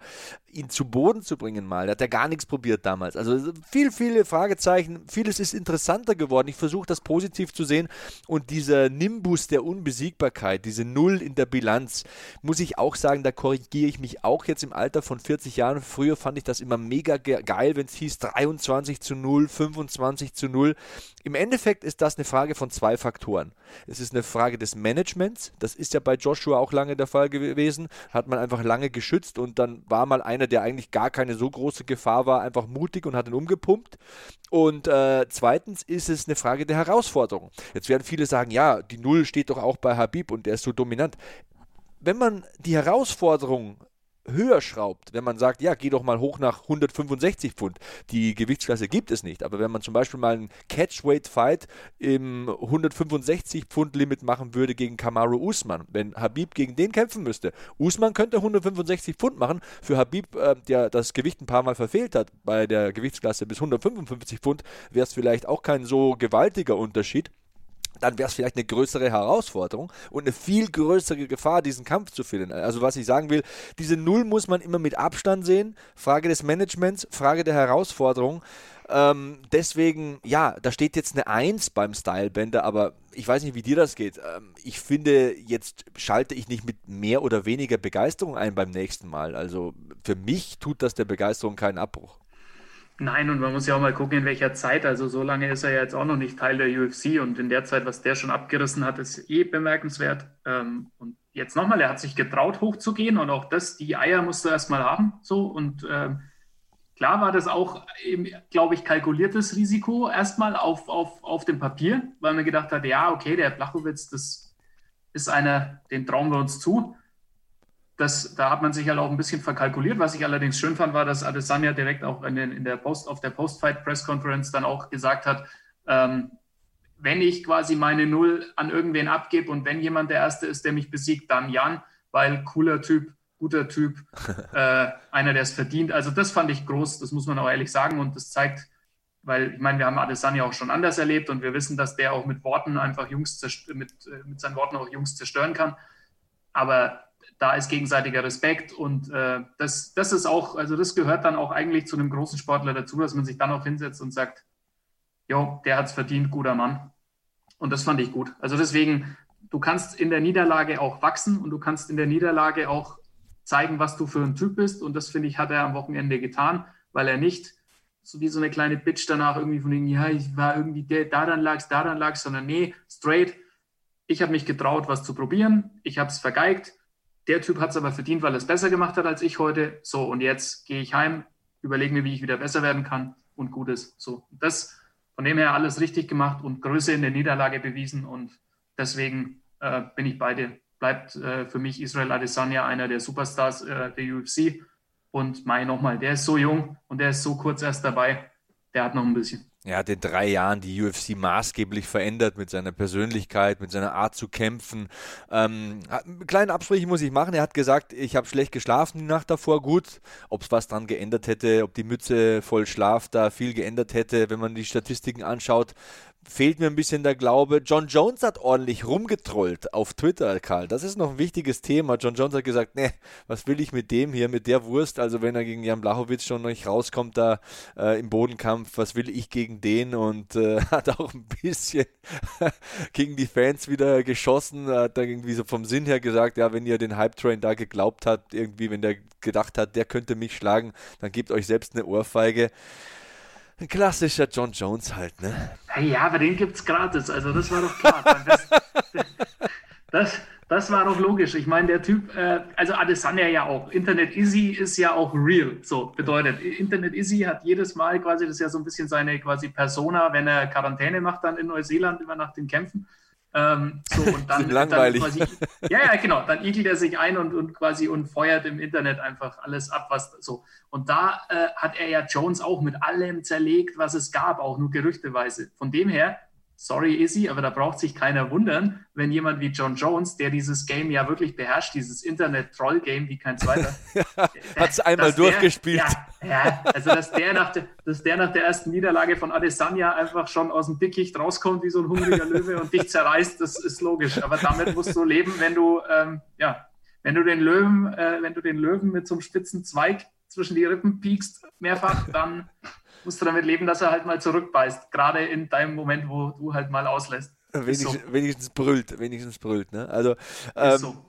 Ihn zu Boden zu bringen mal, da hat er gar nichts probiert damals. Also viel, viele Fragezeichen, vieles ist interessanter geworden. Ich versuche das positiv zu sehen und dieser Nimbus der Unbesiegbarkeit, diese Null in der Bilanz, muss ich auch sagen, da korrigiere ich mich auch jetzt im Alter von 40 Jahren. Früher fand ich das immer mega geil, wenn es hieß 23 zu 0, 25 zu 0. Im Endeffekt ist das eine Frage von zwei Faktoren. Es ist eine Frage des Managements. Das ist ja bei Joshua auch lange der Fall gewesen. Hat man einfach lange geschützt und dann war mal einer, der eigentlich gar keine so große Gefahr war, einfach mutig und hat ihn umgepumpt. Und äh, zweitens ist es eine Frage der Herausforderung. Jetzt werden viele sagen, ja, die Null steht doch auch bei Habib und der ist so dominant. Wenn man die Herausforderung höher schraubt, wenn man sagt, ja, geh doch mal hoch nach 165 Pfund. Die Gewichtsklasse gibt es nicht, aber wenn man zum Beispiel mal einen Catchweight-Fight im 165 Pfund Limit machen würde gegen Kamaru Usman, wenn Habib gegen den kämpfen müsste, Usman könnte 165 Pfund machen. Für Habib, äh, der das Gewicht ein paar Mal verfehlt hat, bei der Gewichtsklasse bis 155 Pfund, wäre es vielleicht auch kein so gewaltiger Unterschied dann wäre es vielleicht eine größere Herausforderung und eine viel größere Gefahr, diesen Kampf zu führen. Also was ich sagen will, diese Null muss man immer mit Abstand sehen. Frage des Managements, Frage der Herausforderung. Ähm, deswegen, ja, da steht jetzt eine Eins beim Stylebender, aber ich weiß nicht, wie dir das geht. Ähm, ich finde, jetzt schalte ich nicht mit mehr oder weniger Begeisterung ein beim nächsten Mal. Also für mich tut das der Begeisterung keinen Abbruch. Nein, und man muss ja auch mal gucken, in welcher Zeit. Also so lange ist er ja jetzt auch noch nicht Teil der UFC und in der Zeit, was der schon abgerissen hat, ist eh bemerkenswert. Ähm, und jetzt nochmal, er hat sich getraut, hochzugehen und auch das, die Eier musst du erstmal haben. So und ähm, klar war das auch, glaube ich, kalkuliertes Risiko erstmal auf, auf, auf dem Papier, weil man gedacht hat, ja, okay, der Blachowitz, das ist einer, den trauen wir uns zu. Das, da hat man sich halt auch ein bisschen verkalkuliert. Was ich allerdings schön fand, war, dass Adesanya direkt auch in, den, in der Post, auf der Post-Fight-Press-Conference dann auch gesagt hat, ähm, wenn ich quasi meine Null an irgendwen abgebe und wenn jemand der Erste ist, der mich besiegt, dann Jan, weil cooler Typ, guter Typ, (laughs) äh, einer, der es verdient. Also das fand ich groß, das muss man auch ehrlich sagen und das zeigt, weil ich meine, wir haben Adesanya auch schon anders erlebt und wir wissen, dass der auch mit Worten einfach Jungs mit, äh, mit seinen Worten auch Jungs zerstören kann. Aber da ist gegenseitiger Respekt und äh, das, das ist auch, also das gehört dann auch eigentlich zu einem großen Sportler dazu, dass man sich dann auch hinsetzt und sagt, jo, der hat es verdient, guter Mann. Und das fand ich gut. Also deswegen, du kannst in der Niederlage auch wachsen und du kannst in der Niederlage auch zeigen, was du für ein Typ bist. Und das finde ich, hat er am Wochenende getan, weil er nicht so wie so eine kleine Bitch danach irgendwie von ihm, ja, ich war irgendwie der, daran lag's, daran lag's, sondern nee, straight, ich habe mich getraut, was zu probieren. Ich habe es vergeigt. Der Typ hat es aber verdient, weil er es besser gemacht hat als ich heute. So, und jetzt gehe ich heim, überlege mir, wie ich wieder besser werden kann und gut ist. So, das von dem her alles richtig gemacht und Größe in der Niederlage bewiesen. Und deswegen äh, bin ich bei dir. Bleibt äh, für mich Israel Adesanya einer der Superstars äh, der UFC. Und Mai nochmal, der ist so jung und der ist so kurz erst dabei. Der hat noch ein bisschen. Er hat in drei Jahren die UFC maßgeblich verändert mit seiner Persönlichkeit, mit seiner Art zu kämpfen. Ähm, einen kleinen Absprich muss ich machen. Er hat gesagt, ich habe schlecht geschlafen die Nacht davor. Gut, ob es was dran geändert hätte, ob die Mütze voll Schlaf da viel geändert hätte, wenn man die Statistiken anschaut, fehlt mir ein bisschen der Glaube. John Jones hat ordentlich rumgetrollt auf Twitter, Karl. Das ist noch ein wichtiges Thema. John Jones hat gesagt, ne, was will ich mit dem hier, mit der Wurst? Also wenn er gegen Jan Blachowitz schon nicht rauskommt da äh, im Bodenkampf, was will ich gegen den? Und äh, (laughs) hat auch ein bisschen (laughs) gegen die Fans wieder geschossen. Hat da irgendwie so vom Sinn her gesagt, ja, wenn ihr den Hype Train da geglaubt habt, irgendwie, wenn der gedacht hat, der könnte mich schlagen, dann gebt euch selbst eine Ohrfeige. Ein klassischer John Jones halt, ne? Ja, aber den gibt's gratis, also das war doch klar. (laughs) Das, das, das war doch logisch. Ich meine, der Typ, äh, also Adesanya ja auch. Internet Easy ist ja auch real. So bedeutet, Internet Easy hat jedes Mal quasi, das ist ja so ein bisschen seine quasi Persona, wenn er Quarantäne macht dann in Neuseeland immer nach den Kämpfen. Ähm, so, und dann, (laughs) langweilig. Dann quasi, ja, ja, genau. Dann igelt er sich ein und, und quasi und feuert im Internet einfach alles ab, was so. Und da äh, hat er ja Jones auch mit allem zerlegt, was es gab, auch nur gerüchteweise. Von dem her sorry Izzy, aber da braucht sich keiner wundern, wenn jemand wie John Jones, der dieses Game ja wirklich beherrscht, dieses Internet-Troll-Game wie kein zweiter, (laughs) hat es einmal durchgespielt. Der, ja, ja, also dass der, nach der, dass der nach der ersten Niederlage von Adesanya einfach schon aus dem Dickicht rauskommt wie so ein hungriger Löwe und dich zerreißt, das ist logisch. Aber damit musst du leben, wenn du, ähm, ja, wenn du den Löwen, äh, wenn du den Löwen mit so einem spitzen Zweig zwischen die Rippen piekst, mehrfach, dann musst du damit leben, dass er halt mal zurückbeißt. Gerade in deinem Moment, wo du halt mal auslässt. Wenigstens, so. wenigstens brüllt, wenigstens brüllt. Ne? Also ähm, so.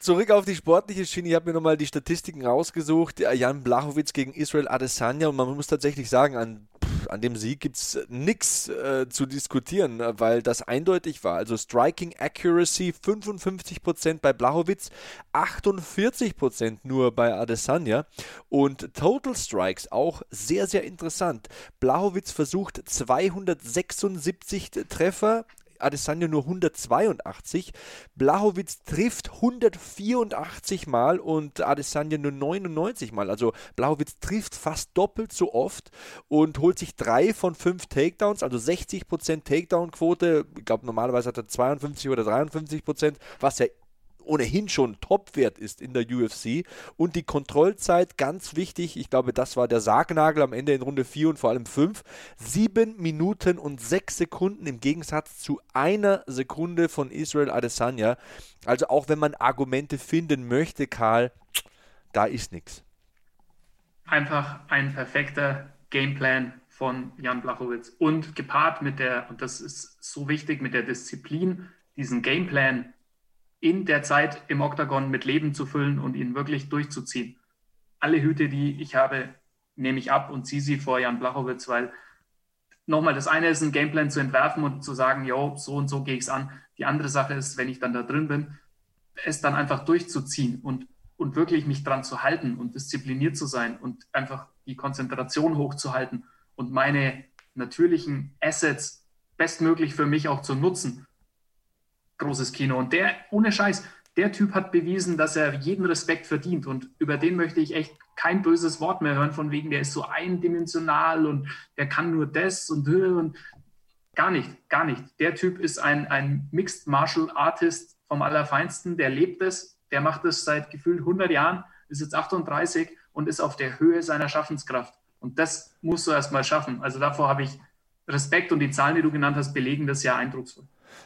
zurück auf die sportliche Schiene. Ich habe mir nochmal die Statistiken rausgesucht. Jan Blachowitz gegen Israel Adesanya und man muss tatsächlich sagen, an an dem Sieg gibt es nichts äh, zu diskutieren, weil das eindeutig war. Also Striking Accuracy 55% bei Blachowitz, 48% nur bei Adesanya und Total Strikes auch sehr, sehr interessant. Blachowitz versucht 276 Treffer, Adesanya nur 182. Blachowitz trifft 184 Mal und Adesanya nur 99 Mal. Also Blachowitz trifft fast doppelt so oft und holt sich drei von fünf Takedowns, also 60% Takedown-Quote. Ich glaube, normalerweise hat er 52 oder 53%, was ja ohnehin schon Topwert ist in der UFC. Und die Kontrollzeit, ganz wichtig, ich glaube, das war der Sargnagel am Ende in Runde 4 und vor allem 5. 7 Minuten und 6 Sekunden im Gegensatz zu einer Sekunde von Israel Adesanya. Also auch wenn man Argumente finden möchte, Karl, da ist nichts. Einfach ein perfekter Gameplan von Jan Blachowitz und gepaart mit der, und das ist so wichtig, mit der Disziplin, diesen Gameplan in der Zeit im Oktagon mit Leben zu füllen und ihn wirklich durchzuziehen. Alle Hüte, die ich habe, nehme ich ab und ziehe sie vor Jan Blachowitz, weil nochmal, das eine ist, ein Gameplan zu entwerfen und zu sagen, jo, so und so gehe ich es an. Die andere Sache ist, wenn ich dann da drin bin, es dann einfach durchzuziehen und, und wirklich mich dran zu halten und diszipliniert zu sein und einfach die Konzentration hochzuhalten und meine natürlichen Assets bestmöglich für mich auch zu nutzen großes Kino. Und der, ohne Scheiß, der Typ hat bewiesen, dass er jeden Respekt verdient. Und über den möchte ich echt kein böses Wort mehr hören, von wegen, der ist so eindimensional und der kann nur das und, und gar nicht, gar nicht. Der Typ ist ein, ein Mixed Martial Artist vom Allerfeinsten, der lebt es, der macht es seit gefühlt 100 Jahren, ist jetzt 38 und ist auf der Höhe seiner Schaffenskraft. Und das musst du erst mal schaffen. Also davor habe ich Respekt und die Zahlen, die du genannt hast, belegen das ja eindrucksvoll.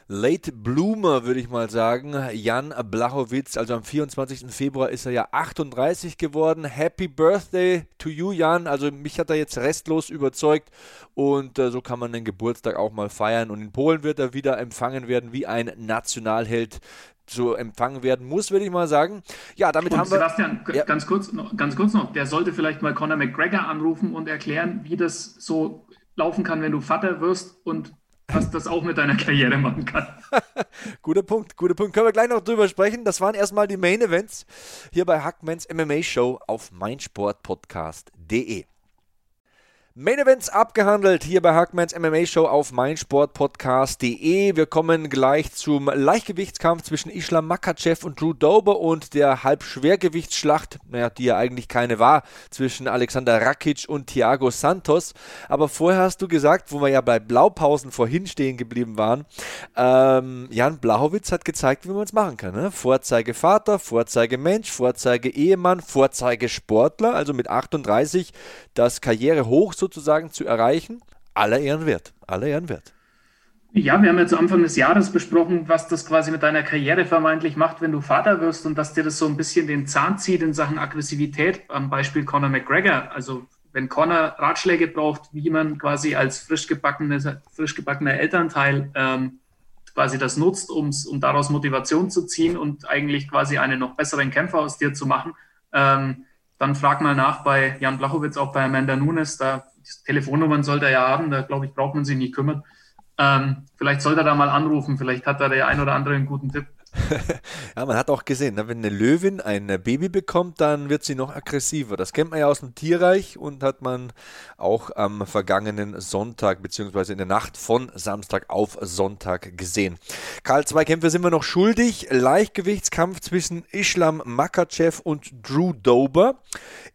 Late Bloomer, würde ich mal sagen. Jan Blachowitz, also am 24. Februar ist er ja 38 geworden. Happy Birthday to you, Jan. Also mich hat er jetzt restlos überzeugt und äh, so kann man den Geburtstag auch mal feiern. Und in Polen wird er wieder empfangen werden wie ein Nationalheld so empfangen werden muss, würde ich mal sagen. Ja, damit und haben Sebastian, wir. Ja. ganz kurz, noch, ganz kurz noch, der sollte vielleicht mal Conor McGregor anrufen und erklären, wie das so laufen kann, wenn du Vater wirst und was das auch mit deiner Karriere machen kann. (laughs) guter Punkt, guter Punkt. Können wir gleich noch drüber sprechen. Das waren erstmal die Main Events hier bei Hackmans MMA Show auf meinsportpodcast.de. Main Events abgehandelt hier bei Hackmans MMA Show auf meinsportpodcast.de. Wir kommen gleich zum Leichtgewichtskampf zwischen Islam Makachev und Drew Dober und der Halbschwergewichtsschlacht, naja, die ja eigentlich keine war, zwischen Alexander Rakic und Thiago Santos. Aber vorher hast du gesagt, wo wir ja bei Blaupausen vorhin stehen geblieben waren, ähm, Jan Blachowitz hat gezeigt, wie man es machen kann. Ne? Vorzeigevater, Vorzeigemensch, Vorzeigeehemann, Vorzeigesportler, also mit 38 das Karriere hoch sozusagen zu erreichen, aller Ehren wert. Aller Ehren wert. Ja, wir haben ja zu Anfang des Jahres besprochen, was das quasi mit deiner Karriere vermeintlich macht, wenn du Vater wirst und dass dir das so ein bisschen den Zahn zieht in Sachen Aggressivität. Am Beispiel Conor McGregor. Also wenn Conor Ratschläge braucht, wie man quasi als frisch, frisch gebackener Elternteil ähm, quasi das nutzt, um daraus Motivation zu ziehen und eigentlich quasi einen noch besseren Kämpfer aus dir zu machen, ähm, dann frag mal nach bei Jan Blachowitz, auch bei Amanda Nunes. Da Telefonnummern sollte er ja haben, da glaube ich, braucht man sich nicht kümmern. Ähm, vielleicht sollte er da mal anrufen, vielleicht hat da der ein oder andere einen guten Tipp. (laughs) ja, man hat auch gesehen, ne, wenn eine Löwin ein Baby bekommt, dann wird sie noch aggressiver. Das kennt man ja aus dem Tierreich und hat man auch am vergangenen Sonntag beziehungsweise in der Nacht von Samstag auf Sonntag gesehen. Karl, zwei Kämpfe sind wir noch schuldig. Leichtgewichtskampf zwischen Islam Makachev und Drew Dober.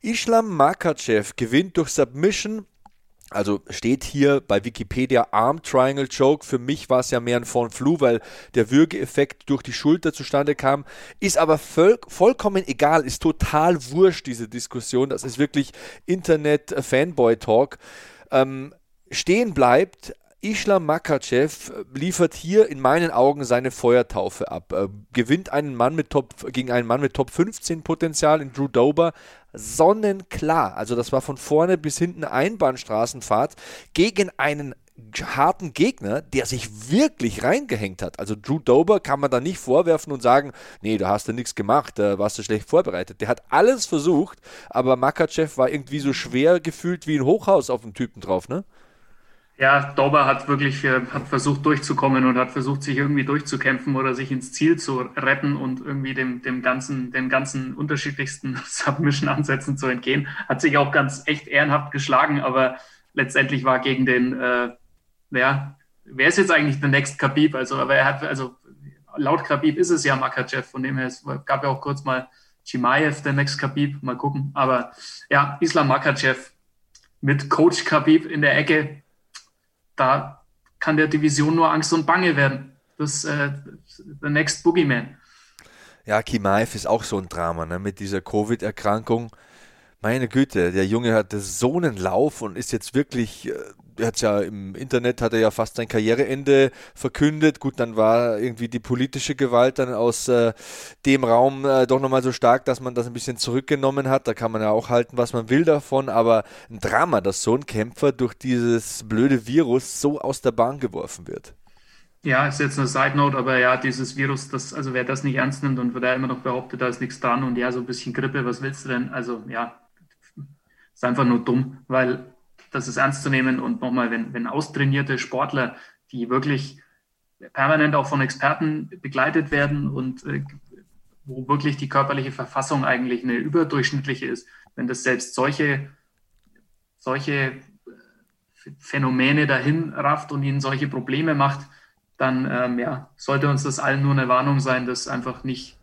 Islam Makachev gewinnt durch Submission also steht hier bei Wikipedia Arm Triangle Choke. Für mich war es ja mehr ein Von Flu, weil der Würgeeffekt durch die Schulter zustande kam. Ist aber voll, vollkommen egal, ist total wurscht, diese Diskussion. Das ist wirklich Internet-Fanboy-Talk. Ähm, stehen bleibt, Islam Makachev liefert hier in meinen Augen seine Feuertaufe ab. Äh, gewinnt einen Mann mit Top, gegen einen Mann mit Top 15 Potenzial in Drew Dober, sonnenklar. Also das war von vorne bis hinten Einbahnstraßenfahrt gegen einen harten Gegner, der sich wirklich reingehängt hat. Also Drew Dober kann man da nicht vorwerfen und sagen, nee, da hast du nichts gemacht, da warst du schlecht vorbereitet. Der hat alles versucht, aber Makachev war irgendwie so schwer gefühlt wie ein Hochhaus auf dem Typen drauf, ne? Ja, Dober hat wirklich äh, hat versucht durchzukommen und hat versucht, sich irgendwie durchzukämpfen oder sich ins Ziel zu retten und irgendwie dem, dem ganzen, den ganzen unterschiedlichsten (laughs) Submission-Ansätzen zu entgehen. Hat sich auch ganz echt ehrenhaft geschlagen, aber letztendlich war gegen den, äh, ja, wer ist jetzt eigentlich der Next Khabib? Also, aber er hat, also laut Khabib ist es ja Makachev, von dem her, es gab ja auch kurz mal Chimaev, der Next Khabib, mal gucken. Aber ja, Islam Makachev mit Coach Khabib in der Ecke, da kann der Division nur Angst und Bange werden. Das äh, the next Boogeyman. Ja, Kimaev ist auch so ein Drama, ne? mit dieser Covid-Erkrankung. Meine Güte, der Junge hatte so einen Lauf und ist jetzt wirklich äh, er hat ja im Internet hat er ja fast sein Karriereende verkündet. Gut, dann war irgendwie die politische Gewalt dann aus äh, dem Raum äh, doch nochmal so stark, dass man das ein bisschen zurückgenommen hat. Da kann man ja auch halten, was man will davon, aber ein Drama, dass so ein Kämpfer durch dieses blöde Virus so aus der Bahn geworfen wird. Ja, ist jetzt eine Side Note, aber ja, dieses Virus, das, also wer das nicht ernst nimmt und wer da immer noch behauptet, da ist nichts dran und ja, so ein bisschen Grippe, was willst du denn? Also ja, ist einfach nur dumm, weil das ist ernst zu nehmen. Und nochmal, wenn, wenn austrainierte Sportler, die wirklich permanent auch von Experten begleitet werden und äh, wo wirklich die körperliche Verfassung eigentlich eine überdurchschnittliche ist, wenn das selbst solche, solche äh, Phänomene dahin rafft und ihnen solche Probleme macht, dann ähm, ja, sollte uns das allen nur eine Warnung sein, das einfach nicht,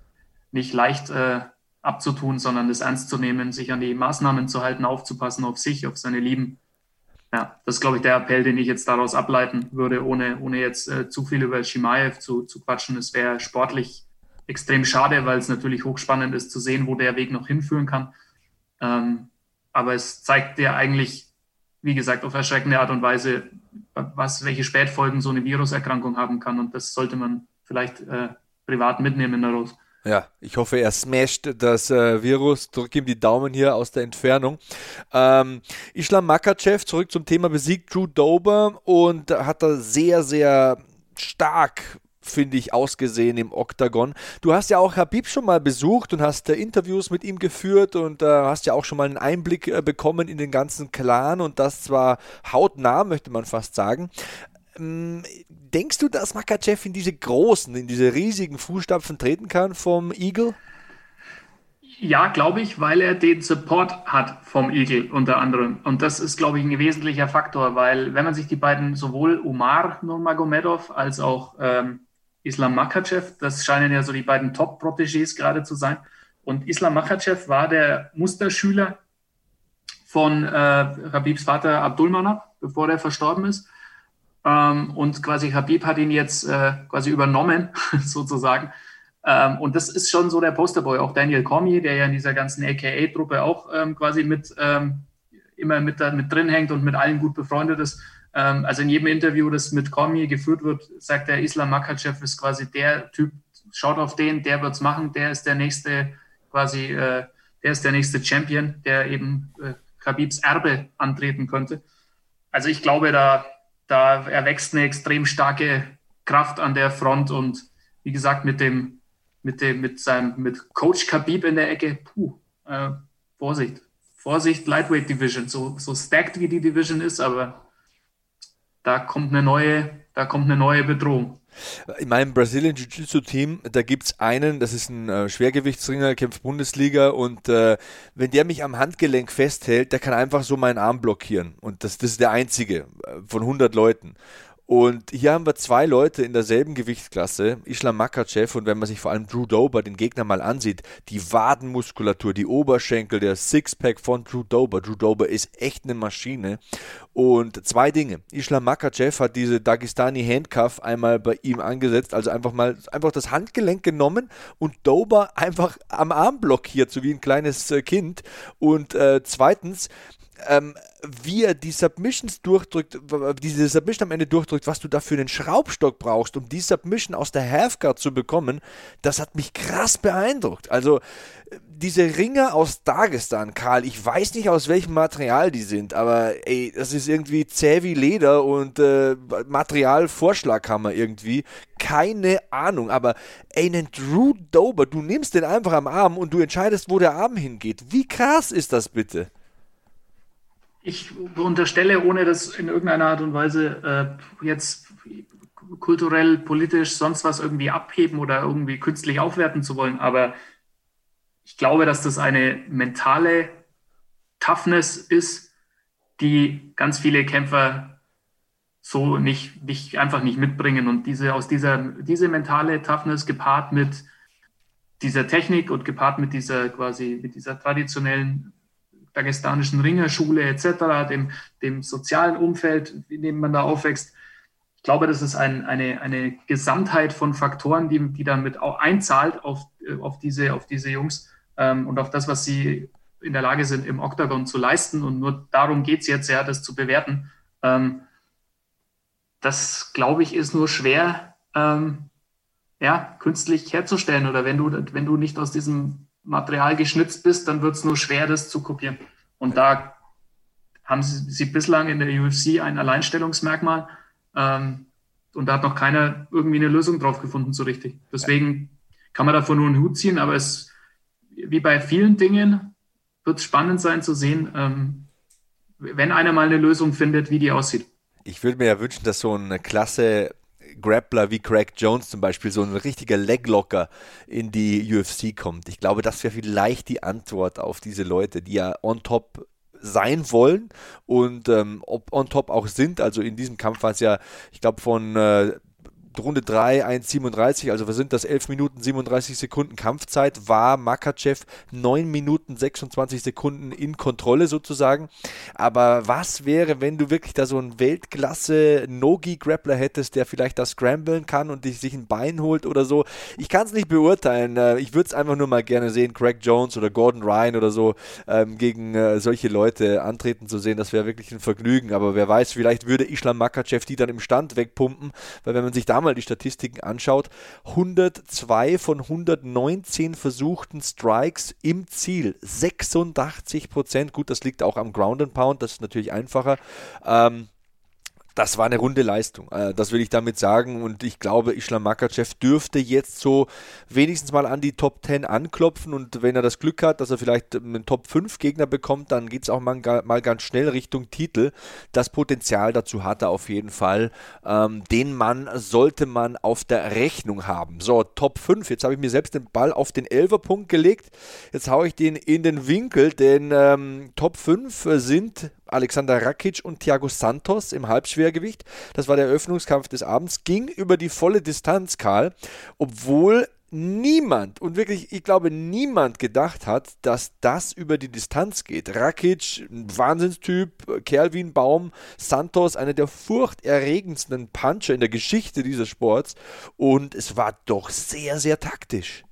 nicht leicht äh, abzutun, sondern das ernst zu nehmen, sich an die Maßnahmen zu halten, aufzupassen auf sich, auf seine Lieben ja, das ist, glaube ich, der Appell, den ich jetzt daraus ableiten würde, ohne, ohne jetzt äh, zu viel über Shimaev zu, zu quatschen. Es wäre sportlich extrem schade, weil es natürlich hochspannend ist zu sehen, wo der Weg noch hinführen kann. Ähm, aber es zeigt ja eigentlich, wie gesagt, auf erschreckende Art und Weise, was, welche Spätfolgen so eine Viruserkrankung haben kann. Und das sollte man vielleicht äh, privat mitnehmen daraus. Ja, ich hoffe, er smasht das äh, Virus. Drück ihm die Daumen hier aus der Entfernung. Ähm, Islam Makachev, zurück zum Thema besiegt Drew Dober und hat da sehr, sehr stark finde ich, ausgesehen im Oktagon. Du hast ja auch Habib schon mal besucht und hast äh, Interviews mit ihm geführt und äh, hast ja auch schon mal einen Einblick äh, bekommen in den ganzen Clan und das zwar hautnah, möchte man fast sagen denkst du, dass Makachev in diese großen, in diese riesigen Fußstapfen treten kann vom Eagle? Ja, glaube ich, weil er den Support hat vom Eagle unter anderem. Und das ist, glaube ich, ein wesentlicher Faktor, weil wenn man sich die beiden sowohl Umar Nurmagomedov als auch ähm, Islam Makachev, das scheinen ja so die beiden Top-Protégés gerade zu sein. Und Islam Makachev war der Musterschüler von äh, Habibs Vater Abdulmanap, bevor er verstorben ist. Ähm, und quasi Habib hat ihn jetzt äh, quasi übernommen, (laughs) sozusagen. Ähm, und das ist schon so der Posterboy. Auch Daniel Cormier, der ja in dieser ganzen AKA-Truppe auch ähm, quasi mit ähm, immer mit, da, mit drin hängt und mit allen gut befreundet ist. Ähm, also in jedem Interview, das mit Cormier geführt wird, sagt der Islam Makachev ist quasi der Typ, schaut auf den, der wird's machen, der ist der nächste quasi, äh, der ist der nächste Champion, der eben äh, Khabibs Erbe antreten könnte. Also ich glaube, da, da erwächst eine extrem starke Kraft an der Front und wie gesagt, mit dem mit dem, mit seinem, mit Coach Khabib in der Ecke, puh, äh, Vorsicht. Vorsicht, Lightweight Division, so, so stacked wie die Division ist, aber da kommt eine neue, da kommt eine neue Bedrohung. In meinem Brazilian Jiu-Jitsu-Team, da gibt es einen, das ist ein äh, Schwergewichtsringer, kämpft Bundesliga und äh, wenn der mich am Handgelenk festhält, der kann einfach so meinen Arm blockieren. Und das, das ist der einzige äh, von 100 Leuten. Und hier haben wir zwei Leute in derselben Gewichtsklasse, Islam Makachev und wenn man sich vor allem Drew Dober, den Gegner mal ansieht, die Wadenmuskulatur, die Oberschenkel, der Sixpack von Drew Dober. Drew Dober ist echt eine Maschine. Und zwei Dinge. Islam Makachev hat diese Dagestani Handcuff einmal bei ihm angesetzt, also einfach mal einfach das Handgelenk genommen und Dober einfach am Arm blockiert, so wie ein kleines äh, Kind. Und äh, zweitens, ähm, wie er die Submissions durchdrückt, diese Submission am Ende durchdrückt, was du da für einen Schraubstock brauchst, um die Submission aus der Halfguard zu bekommen, das hat mich krass beeindruckt. Also diese Ringer aus Dagestan, Karl, ich weiß nicht aus welchem Material die sind, aber ey, das ist irgendwie zäh wie Leder und äh, Materialvorschlaghammer irgendwie. Keine Ahnung, aber ey, einen Drew Dober, du nimmst den einfach am Arm und du entscheidest, wo der Arm hingeht. Wie krass ist das bitte? Ich unterstelle, ohne das in irgendeiner Art und Weise äh, jetzt kulturell, politisch, sonst was irgendwie abheben oder irgendwie künstlich aufwerten zu wollen, aber ich glaube, dass das eine mentale Toughness ist, die ganz viele Kämpfer so nicht, nicht einfach nicht mitbringen. Und diese, aus dieser, diese mentale Toughness gepaart mit dieser Technik und gepaart mit dieser quasi, mit dieser traditionellen dagestanischen Ringerschule etc., dem, dem sozialen Umfeld, in dem man da aufwächst. Ich glaube, das ist ein, eine, eine Gesamtheit von Faktoren, die, die damit auch einzahlt auf, auf, diese, auf diese Jungs ähm, und auf das, was sie in der Lage sind, im Oktagon zu leisten. Und nur darum geht es jetzt ja, das zu bewerten. Ähm, das, glaube ich, ist nur schwer ähm, ja, künstlich herzustellen. Oder wenn du, wenn du nicht aus diesem Material geschnitzt bist, dann wird es nur schwer, das zu kopieren. Und da haben sie, sie bislang in der UFC ein Alleinstellungsmerkmal. Ähm, und da hat noch keiner irgendwie eine Lösung drauf gefunden, so richtig. Deswegen kann man davon nur einen Hut ziehen, aber es, wie bei vielen Dingen, wird es spannend sein zu sehen, ähm, wenn einer mal eine Lösung findet, wie die aussieht. Ich würde mir ja wünschen, dass so eine Klasse Grappler wie Craig Jones zum Beispiel, so ein richtiger Leglocker in die UFC kommt. Ich glaube, das wäre vielleicht die Antwort auf diese Leute, die ja on top sein wollen und ähm, ob on top auch sind. Also in diesem Kampf war es ja, ich glaube, von äh, Runde 3, 1,37, also wir sind das 11 Minuten 37 Sekunden Kampfzeit, war Makachev 9 Minuten 26 Sekunden in Kontrolle sozusagen. Aber was wäre, wenn du wirklich da so einen Weltklasse Nogi-Grappler hättest, der vielleicht das scramblen kann und sich ein Bein holt oder so? Ich kann es nicht beurteilen. Äh, ich würde es einfach nur mal gerne sehen, Craig Jones oder Gordon Ryan oder so ähm, gegen äh, solche Leute antreten zu sehen. Das wäre wirklich ein Vergnügen. Aber wer weiß, vielleicht würde Islam Makachev die dann im Stand wegpumpen, weil wenn man sich da mal die Statistiken anschaut, 102 von 119 versuchten Strikes im Ziel, 86 Prozent. Gut, das liegt auch am Ground and Pound, das ist natürlich einfacher. Ähm, das war eine runde Leistung. Äh, das will ich damit sagen. Und ich glaube, Islam Makachev dürfte jetzt so wenigstens mal an die Top 10 anklopfen. Und wenn er das Glück hat, dass er vielleicht einen Top 5 Gegner bekommt, dann geht es auch mal, ganz schnell Richtung Titel. Das Potenzial dazu hat er auf jeden Fall. Ähm, den Mann sollte man auf der Rechnung haben. So, Top 5. Jetzt habe ich mir selbst den Ball auf den 11er Punkt gelegt. Jetzt haue ich den in den Winkel, denn ähm, Top 5 sind Alexander Rakic und Thiago Santos im Halbschwergewicht. Das war der Eröffnungskampf des Abends. Ging über die volle Distanz, Karl, obwohl niemand und wirklich, ich glaube, niemand gedacht hat, dass das über die Distanz geht. Rakic, ein Wahnsinnstyp, Kerl wie ein Baum, Santos, einer der furchterregendsten Puncher in der Geschichte dieses Sports und es war doch sehr, sehr taktisch.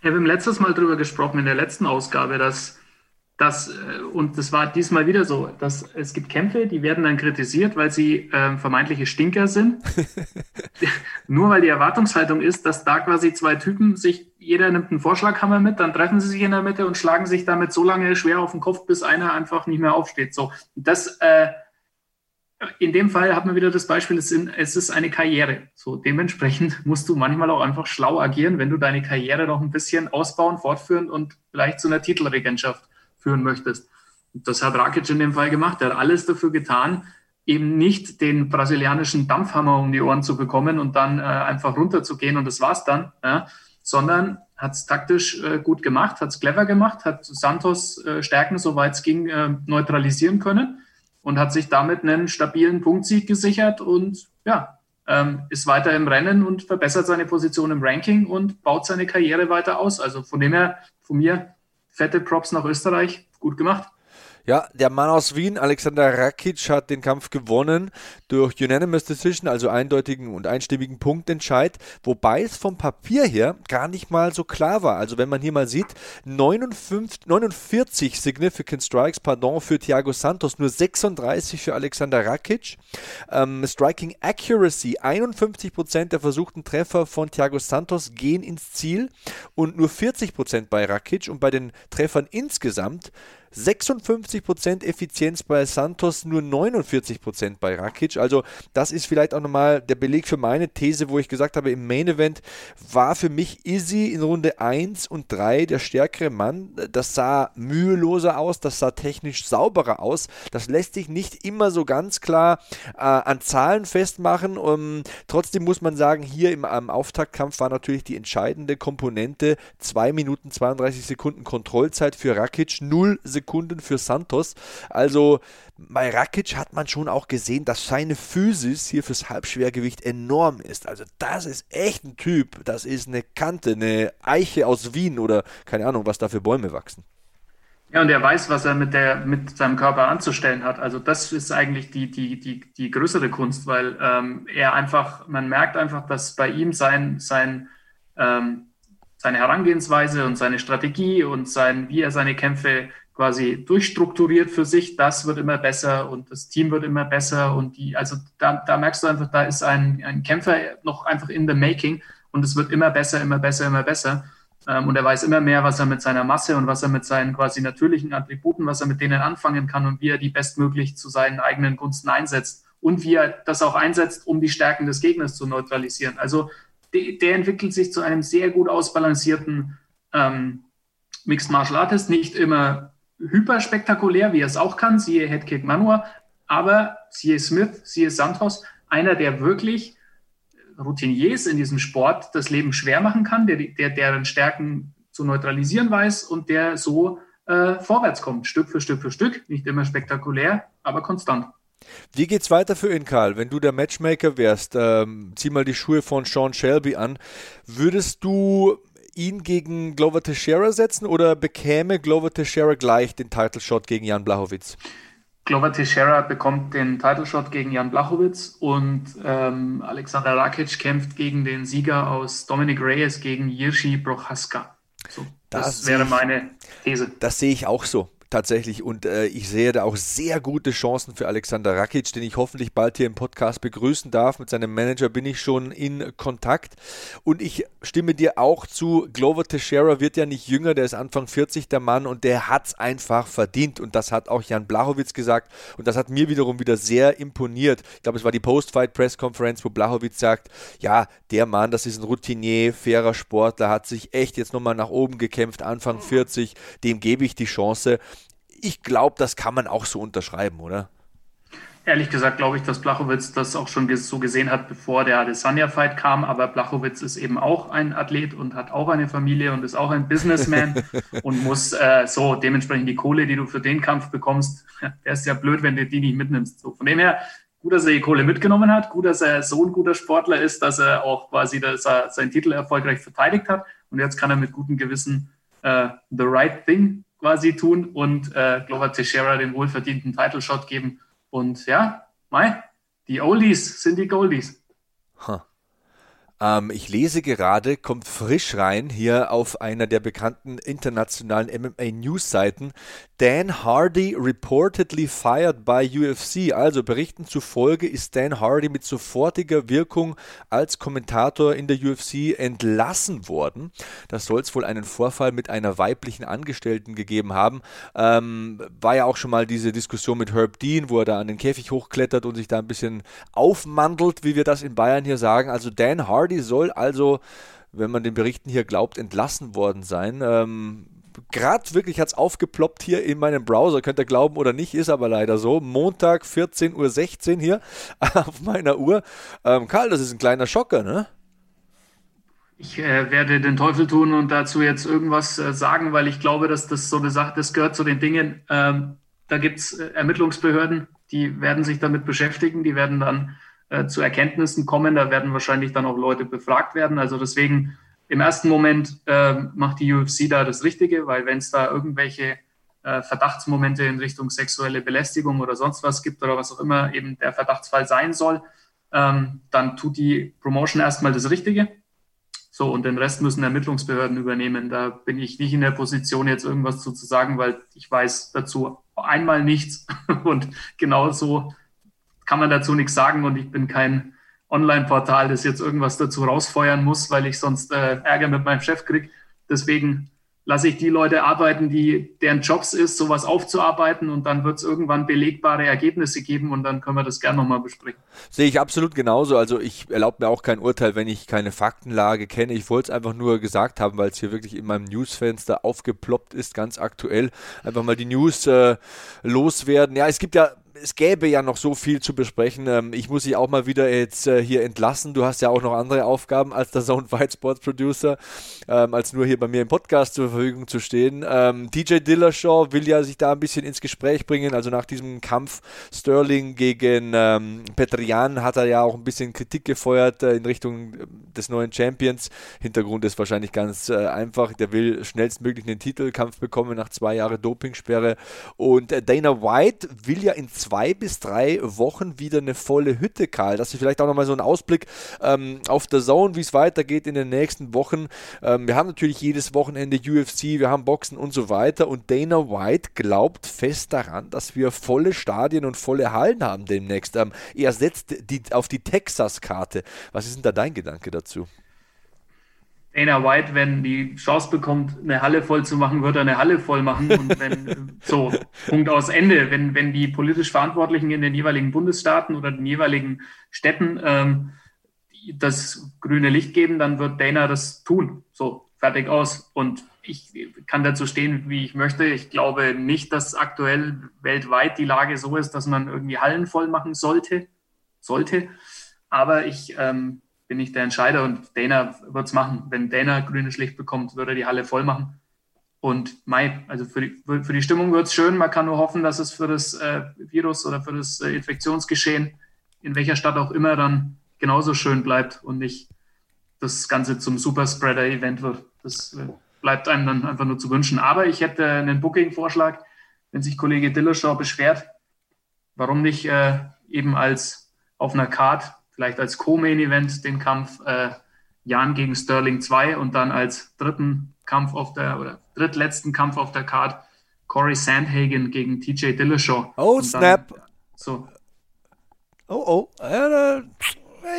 Wir haben letztes Mal darüber gesprochen in der letzten Ausgabe, dass das, äh, und das war diesmal wieder so, dass es gibt Kämpfe, die werden dann kritisiert, weil sie äh, vermeintliche Stinker sind. (laughs) Nur weil die Erwartungshaltung ist, dass da quasi zwei Typen sich, jeder nimmt einen Vorschlaghammer mit, dann treffen sie sich in der Mitte und schlagen sich damit so lange schwer auf den Kopf, bis einer einfach nicht mehr aufsteht. So, das, äh, in dem Fall hat man wieder das Beispiel, es, sind, es ist eine Karriere. So, dementsprechend (laughs) musst du manchmal auch einfach schlau agieren, wenn du deine Karriere noch ein bisschen ausbauen, fortführen und vielleicht zu einer Titelregentschaft führen möchtest. Das hat Rakic in dem Fall gemacht. Er hat alles dafür getan, eben nicht den brasilianischen Dampfhammer um die Ohren zu bekommen und dann äh, einfach runterzugehen und das war's dann, ja, sondern hat es taktisch äh, gut gemacht, hat es clever gemacht, hat Santos äh, Stärken, soweit es ging, äh, neutralisieren können und hat sich damit einen stabilen Punktsieg gesichert und ja, ähm, ist weiter im Rennen und verbessert seine Position im Ranking und baut seine Karriere weiter aus. Also von dem her, von mir fette Props nach Österreich. Gut gemacht. Ja, der Mann aus Wien, Alexander Rakic, hat den Kampf gewonnen durch Unanimous Decision, also eindeutigen und einstimmigen Punktentscheid, wobei es vom Papier her gar nicht mal so klar war. Also wenn man hier mal sieht, 59, 49 Significant Strikes, pardon, für Thiago Santos, nur 36 für Alexander Rakic. Ähm, Striking Accuracy, 51% der versuchten Treffer von Thiago Santos gehen ins Ziel und nur 40% bei Rakic und bei den Treffern insgesamt 56% Effizienz bei Santos, nur 49% bei Rakic. Also das ist vielleicht auch nochmal der Beleg für meine These, wo ich gesagt habe, im Main Event war für mich Izzy in Runde 1 und 3 der stärkere Mann. Das sah müheloser aus, das sah technisch sauberer aus. Das lässt sich nicht immer so ganz klar äh, an Zahlen festmachen. Um, trotzdem muss man sagen, hier im, im Auftaktkampf war natürlich die entscheidende Komponente 2 Minuten 32 Sekunden Kontrollzeit für Rakic, 0 Sekunden Sekunden für Santos. Also bei Rakic hat man schon auch gesehen, dass seine Physis hier fürs Halbschwergewicht enorm ist. Also das ist echt ein Typ. Das ist eine Kante, eine Eiche aus Wien oder keine Ahnung, was da für Bäume wachsen. Ja, und er weiß, was er mit, der, mit seinem Körper anzustellen hat. Also das ist eigentlich die, die, die, die größere Kunst, weil ähm, er einfach, man merkt einfach, dass bei ihm sein, sein, ähm, seine Herangehensweise und seine Strategie und sein, wie er seine Kämpfe quasi durchstrukturiert für sich, das wird immer besser und das Team wird immer besser und die, also da, da merkst du einfach, da ist ein, ein Kämpfer noch einfach in the making und es wird immer besser, immer besser, immer besser. Ähm, und er weiß immer mehr, was er mit seiner Masse und was er mit seinen quasi natürlichen Attributen, was er mit denen anfangen kann und wie er die bestmöglich zu seinen eigenen Gunsten einsetzt und wie er das auch einsetzt, um die Stärken des Gegners zu neutralisieren. Also de, der entwickelt sich zu einem sehr gut ausbalancierten ähm, Mixed Martial Artist, nicht immer hyperspektakulär, wie er es auch kann, siehe Headkick Manua, aber siehe Smith, siehe Santos, einer, der wirklich Routiniers in diesem Sport das Leben schwer machen kann, der, der deren Stärken zu neutralisieren weiß und der so äh, vorwärts kommt, Stück für Stück für Stück, nicht immer spektakulär, aber konstant. Wie geht's weiter für ihn, Karl? Wenn du der Matchmaker wärst, ähm, zieh mal die Schuhe von Sean Shelby an. Würdest du ihn gegen Glover Teixeira setzen oder bekäme Glover Teixeira gleich den Title Shot gegen Jan Blachowitz? Glover Teixeira bekommt den Title Shot gegen Jan Blachowitz und ähm, Alexander Rakic kämpft gegen den Sieger aus Dominic Reyes gegen Jirschi Prochaska. So, das, das wäre meine These. Das sehe ich auch so tatsächlich. Und äh, ich sehe da auch sehr gute Chancen für Alexander Rakic, den ich hoffentlich bald hier im Podcast begrüßen darf. Mit seinem Manager bin ich schon in Kontakt. Und ich stimme dir auch zu, Glover Teixeira wird ja nicht jünger, der ist Anfang 40, der Mann, und der hat es einfach verdient. Und das hat auch Jan Blachowitz gesagt. Und das hat mir wiederum wieder sehr imponiert. Ich glaube, es war die Post-Fight-Press-Conference, wo Blachowitz sagt, ja, der Mann, das ist ein Routinier, fairer Sportler, hat sich echt jetzt nochmal nach oben gekämpft, Anfang 40, dem gebe ich die Chance ich glaube, das kann man auch so unterschreiben, oder? Ehrlich gesagt glaube ich, dass Blachowitz das auch schon so gesehen hat, bevor der Adesanya-Fight kam. Aber Blachowitz ist eben auch ein Athlet und hat auch eine Familie und ist auch ein Businessman (laughs) und muss äh, so dementsprechend die Kohle, die du für den Kampf bekommst, (laughs) der ist ja blöd, wenn du die nicht mitnimmst. So, von dem her, gut, dass er die Kohle mitgenommen hat, gut, dass er so ein guter Sportler ist, dass er auch quasi dass er seinen Titel erfolgreich verteidigt hat. Und jetzt kann er mit gutem Gewissen äh, the right thing quasi tun und äh, Glover Teixeira den wohlverdienten Title Shot geben. Und ja, Mai, die Oldies sind die Goldies. Huh. Ähm, ich lese gerade, kommt frisch rein hier auf einer der bekannten internationalen MMA-News-Seiten. Dan Hardy reportedly fired by UFC. Also Berichten zufolge ist Dan Hardy mit sofortiger Wirkung als Kommentator in der UFC entlassen worden. Das soll es wohl einen Vorfall mit einer weiblichen Angestellten gegeben haben. Ähm, war ja auch schon mal diese Diskussion mit Herb Dean, wo er da an den Käfig hochklettert und sich da ein bisschen aufmandelt, wie wir das in Bayern hier sagen. Also Dan Hardy Hardy soll also, wenn man den Berichten hier glaubt, entlassen worden sein. Ähm, Gerade wirklich hat es aufgeploppt hier in meinem Browser, könnt ihr glauben oder nicht, ist aber leider so. Montag 14.16 Uhr hier (laughs) auf meiner Uhr. Ähm, Karl, das ist ein kleiner Schocker, ne? Ich äh, werde den Teufel tun und dazu jetzt irgendwas äh, sagen, weil ich glaube, dass das so eine Sache, das gehört zu den Dingen. Ähm, da gibt es äh, Ermittlungsbehörden, die werden sich damit beschäftigen, die werden dann äh, zu Erkenntnissen kommen. Da werden wahrscheinlich dann auch Leute befragt werden. Also deswegen im ersten Moment äh, macht die UFC da das Richtige, weil wenn es da irgendwelche äh, Verdachtsmomente in Richtung sexuelle Belästigung oder sonst was gibt oder was auch immer eben der Verdachtsfall sein soll, ähm, dann tut die Promotion erstmal das Richtige. So, und den Rest müssen Ermittlungsbehörden übernehmen. Da bin ich nicht in der Position, jetzt irgendwas zu, zu sagen, weil ich weiß dazu einmal nichts. (laughs) Und genauso kann man dazu nichts sagen und ich bin kein Online-Portal, das jetzt irgendwas dazu rausfeuern muss, weil ich sonst äh, Ärger mit meinem Chef kriege. Deswegen lasse ich die Leute arbeiten, die deren Jobs ist, sowas aufzuarbeiten und dann wird es irgendwann belegbare Ergebnisse geben und dann können wir das gerne nochmal besprechen. Sehe ich absolut genauso. Also ich erlaube mir auch kein Urteil, wenn ich keine Faktenlage kenne. Ich wollte es einfach nur gesagt haben, weil es hier wirklich in meinem Newsfenster aufgeploppt ist, ganz aktuell. Einfach mal die News äh, loswerden. Ja, es gibt ja es gäbe ja noch so viel zu besprechen. Ähm, ich muss dich auch mal wieder jetzt äh, hier entlassen. Du hast ja auch noch andere Aufgaben als der Zone Fight Sports Producer, ähm, als nur hier bei mir im Podcast zur Verfügung zu stehen. Ähm, DJ Dillashaw will ja sich da ein bisschen ins Gespräch bringen. Also nach diesem Kampf Sterling gegen ähm, Petrian hat er ja auch ein bisschen Kritik gefeuert äh, in Richtung äh, des neuen Champions. Hintergrund ist wahrscheinlich ganz einfach. Der will schnellstmöglich einen Titelkampf bekommen nach zwei Jahren Dopingsperre. Und Dana White will ja in zwei zwei bis drei Wochen wieder eine volle Hütte, Karl. Das ist vielleicht auch nochmal so ein Ausblick ähm, auf der Zone, wie es weitergeht in den nächsten Wochen. Ähm, wir haben natürlich jedes Wochenende UFC, wir haben Boxen und so weiter. Und Dana White glaubt fest daran, dass wir volle Stadien und volle Hallen haben demnächst. Ähm, er setzt die, auf die Texas-Karte. Was ist denn da dein Gedanke dazu? Dana White, wenn die Chance bekommt, eine Halle voll zu machen, wird er eine Halle voll machen. Und (laughs) wenn, so, Punkt aus Ende. Wenn, wenn die politisch Verantwortlichen in den jeweiligen Bundesstaaten oder den jeweiligen Städten ähm, das grüne Licht geben, dann wird Dana das tun. So, fertig aus. Und ich kann dazu stehen, wie ich möchte. Ich glaube nicht, dass aktuell weltweit die Lage so ist, dass man irgendwie Hallen voll machen sollte. Sollte. Aber ich ähm, bin ich der Entscheider und Dana wird es machen. Wenn Dana grünes Licht bekommt, wird er die Halle voll machen. Und Mai, also für die, für die Stimmung wird es schön. Man kann nur hoffen, dass es für das äh, Virus oder für das äh, Infektionsgeschehen in welcher Stadt auch immer dann genauso schön bleibt und nicht das Ganze zum Superspreader-Event wird. Das äh, bleibt einem dann einfach nur zu wünschen. Aber ich hätte einen Booking-Vorschlag, wenn sich Kollege Dillashaw beschwert, warum nicht äh, eben als auf einer Card vielleicht als Co-Main-Event den Kampf äh, Jan gegen Sterling 2 und dann als dritten Kampf auf der oder drittletzten Kampf auf der Card Corey Sandhagen gegen TJ Dillashaw. Oh, Snap. so. Oh, oh.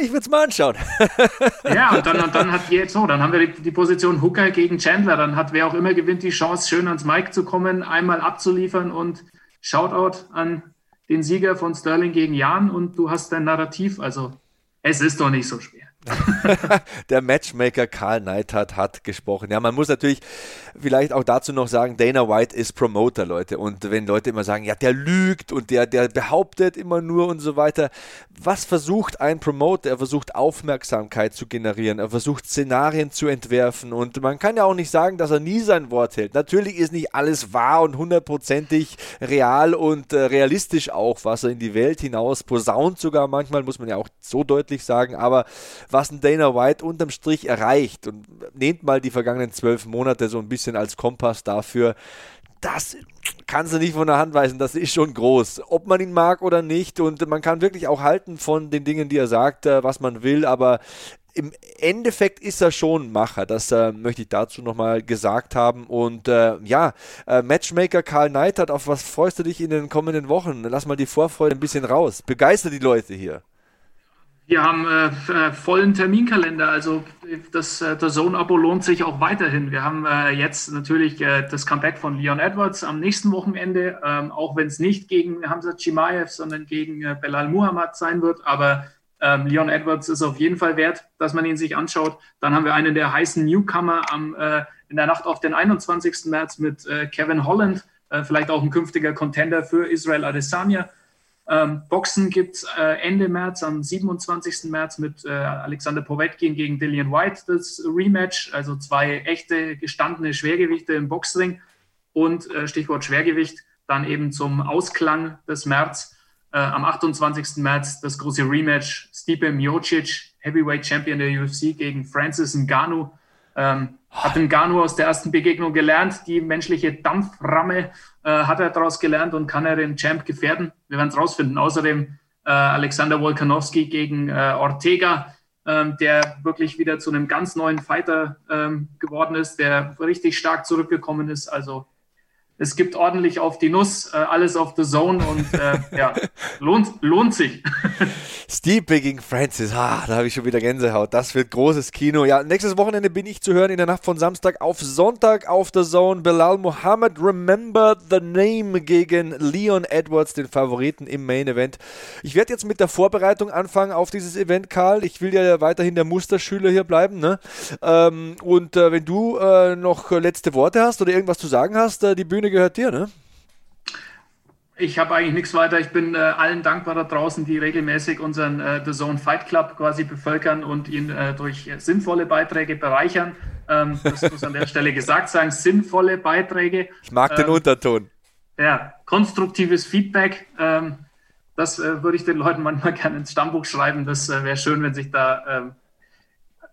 Ich würde es mal anschauen. (laughs) ja, und dann, (laughs) und dann hat jetzt so, dann haben wir die, die, Position Hooker gegen Chandler. Dann hat wer auch immer gewinnt die Chance, schön ans Mike zu kommen, einmal abzuliefern und Shoutout an den Sieger von Sterling gegen Jan und du hast dein Narrativ. Also es ist doch nicht so schwer. (laughs) der Matchmaker Karl Neidhardt hat gesprochen. Ja, man muss natürlich vielleicht auch dazu noch sagen, Dana White ist Promoter, Leute. Und wenn Leute immer sagen, ja, der lügt und der, der behauptet immer nur und so weiter, was versucht ein Promoter? Er versucht Aufmerksamkeit zu generieren, er versucht Szenarien zu entwerfen und man kann ja auch nicht sagen, dass er nie sein Wort hält. Natürlich ist nicht alles wahr und hundertprozentig real und äh, realistisch auch, was er in die Welt hinaus posaunt sogar manchmal, muss man ja auch so deutlich sagen, aber was ein Dana White unterm Strich erreicht und nehmt mal die vergangenen zwölf Monate so ein bisschen als Kompass dafür, das kannst du nicht von der Hand weisen, das ist schon groß. Ob man ihn mag oder nicht und man kann wirklich auch halten von den Dingen, die er sagt, äh, was man will, aber im Endeffekt ist er schon Macher, das äh, möchte ich dazu nochmal gesagt haben. Und äh, ja, äh, Matchmaker Karl Neidhardt, auf was freust du dich in den kommenden Wochen? Lass mal die Vorfreude ein bisschen raus. Begeister die Leute hier. Wir haben äh, äh, vollen Terminkalender, also das, äh, das Zone-Abo lohnt sich auch weiterhin. Wir haben äh, jetzt natürlich äh, das Comeback von Leon Edwards am nächsten Wochenende, ähm, auch wenn es nicht gegen Hamza Chimaev, sondern gegen äh, Belal Muhammad sein wird. Aber ähm, Leon Edwards ist auf jeden Fall wert, dass man ihn sich anschaut. Dann haben wir einen der heißen Newcomer am, äh, in der Nacht auf den 21. März mit äh, Kevin Holland, äh, vielleicht auch ein künftiger Contender für Israel Adesanya. Ähm, Boxen gibt es äh, Ende März, am 27. März mit äh, Alexander Povetkin gegen Dillian White das Rematch. Also zwei echte gestandene Schwergewichte im Boxring. Und äh, Stichwort Schwergewicht, dann eben zum Ausklang des März. Äh, am 28. März das große Rematch Stipe Miocic, Heavyweight Champion der UFC gegen Francis Ngannou. Ähm, hat Ngannou aus der ersten Begegnung gelernt, die menschliche Dampframme äh, hat er daraus gelernt und kann er den Champ gefährden? Wir werden es rausfinden. Außerdem äh, Alexander Wolkanowski gegen äh, Ortega, ähm, der wirklich wieder zu einem ganz neuen Fighter ähm, geworden ist, der richtig stark zurückgekommen ist. Also es gibt ordentlich auf die Nuss, äh, alles auf the Zone und äh, ja, (laughs) lohnt, lohnt sich. (laughs) Stipe gegen Francis, ah, da habe ich schon wieder Gänsehaut. Das wird großes Kino. Ja, nächstes Wochenende bin ich zu hören in der Nacht von Samstag auf Sonntag auf the Zone. Bilal Muhammad, Remember the Name gegen Leon Edwards, den Favoriten im Main Event. Ich werde jetzt mit der Vorbereitung anfangen auf dieses Event, Karl. Ich will ja weiterhin der Musterschüler hier bleiben. Ne? Ähm, und äh, wenn du noch letzte Worte hast oder irgendwas zu sagen hast, die Bühne gehört dir, ne? Ich habe eigentlich nichts weiter. Ich bin äh, allen dankbar da draußen, die regelmäßig unseren äh, The Zone Fight Club quasi bevölkern und ihn äh, durch sinnvolle Beiträge bereichern. Ähm, das muss an der (laughs) Stelle gesagt sein. Sinnvolle Beiträge. Ich mag den ähm, Unterton. Ja, konstruktives Feedback. Ähm, das äh, würde ich den Leuten manchmal (laughs) gerne ins Stammbuch schreiben. Das äh, wäre schön, wenn sich da ähm,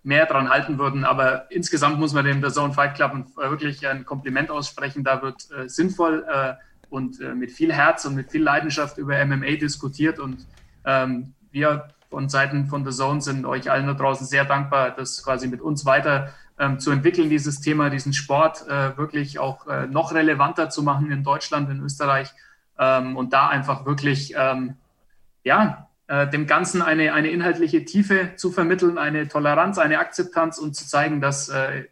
mehr dran halten würden. Aber insgesamt muss man dem The Zone Fight Club wirklich ein Kompliment aussprechen. Da wird äh, sinnvoll und äh, mit viel Herz und mit viel Leidenschaft über MMA diskutiert. Und ähm, wir von Seiten von The Zone sind euch allen da draußen sehr dankbar, das quasi mit uns weiter ähm, zu entwickeln, dieses Thema, diesen Sport äh, wirklich auch äh, noch relevanter zu machen in Deutschland, in Österreich ähm, und da einfach wirklich, ähm, ja, äh, dem Ganzen eine, eine inhaltliche Tiefe zu vermitteln, eine Toleranz, eine Akzeptanz und zu zeigen, dass äh,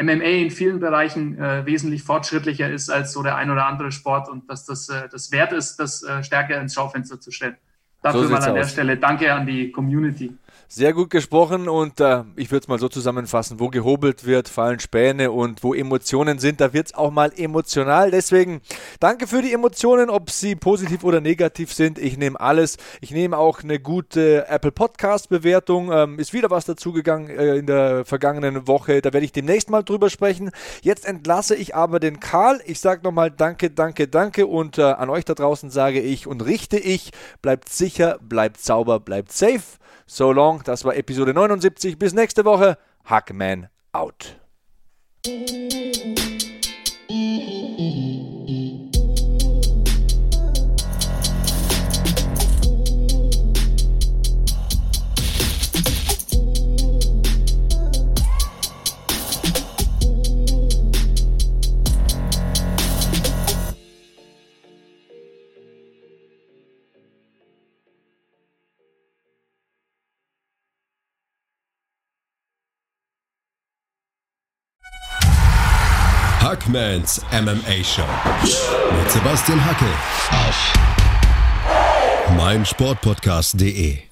MMA in vielen Bereichen äh, wesentlich fortschrittlicher ist als so der ein oder andere Sport und dass das äh, das wert ist, das äh, stärker ins Schaufenster zu stellen. Dafür so mal an aus. der Stelle danke an die Community. Sehr gut gesprochen und äh, ich würde es mal so zusammenfassen, wo gehobelt wird, fallen Späne und wo Emotionen sind, da wird es auch mal emotional. Deswegen danke für die Emotionen, ob sie positiv oder negativ sind. Ich nehme alles. Ich nehme auch eine gute Apple Podcast Bewertung. Ähm, ist wieder was dazugegangen äh, in der vergangenen Woche. Da werde ich demnächst mal drüber sprechen. Jetzt entlasse ich aber den Karl. Ich sage nochmal danke, danke, danke und äh, an euch da draußen sage ich und richte ich, bleibt sicher, bleibt sauber, bleibt safe. So long, das war Episode 79. Bis nächste Woche. Hackman out. Hackmans MMA Show mit Sebastian Hacke auf meinsportpodcast.de.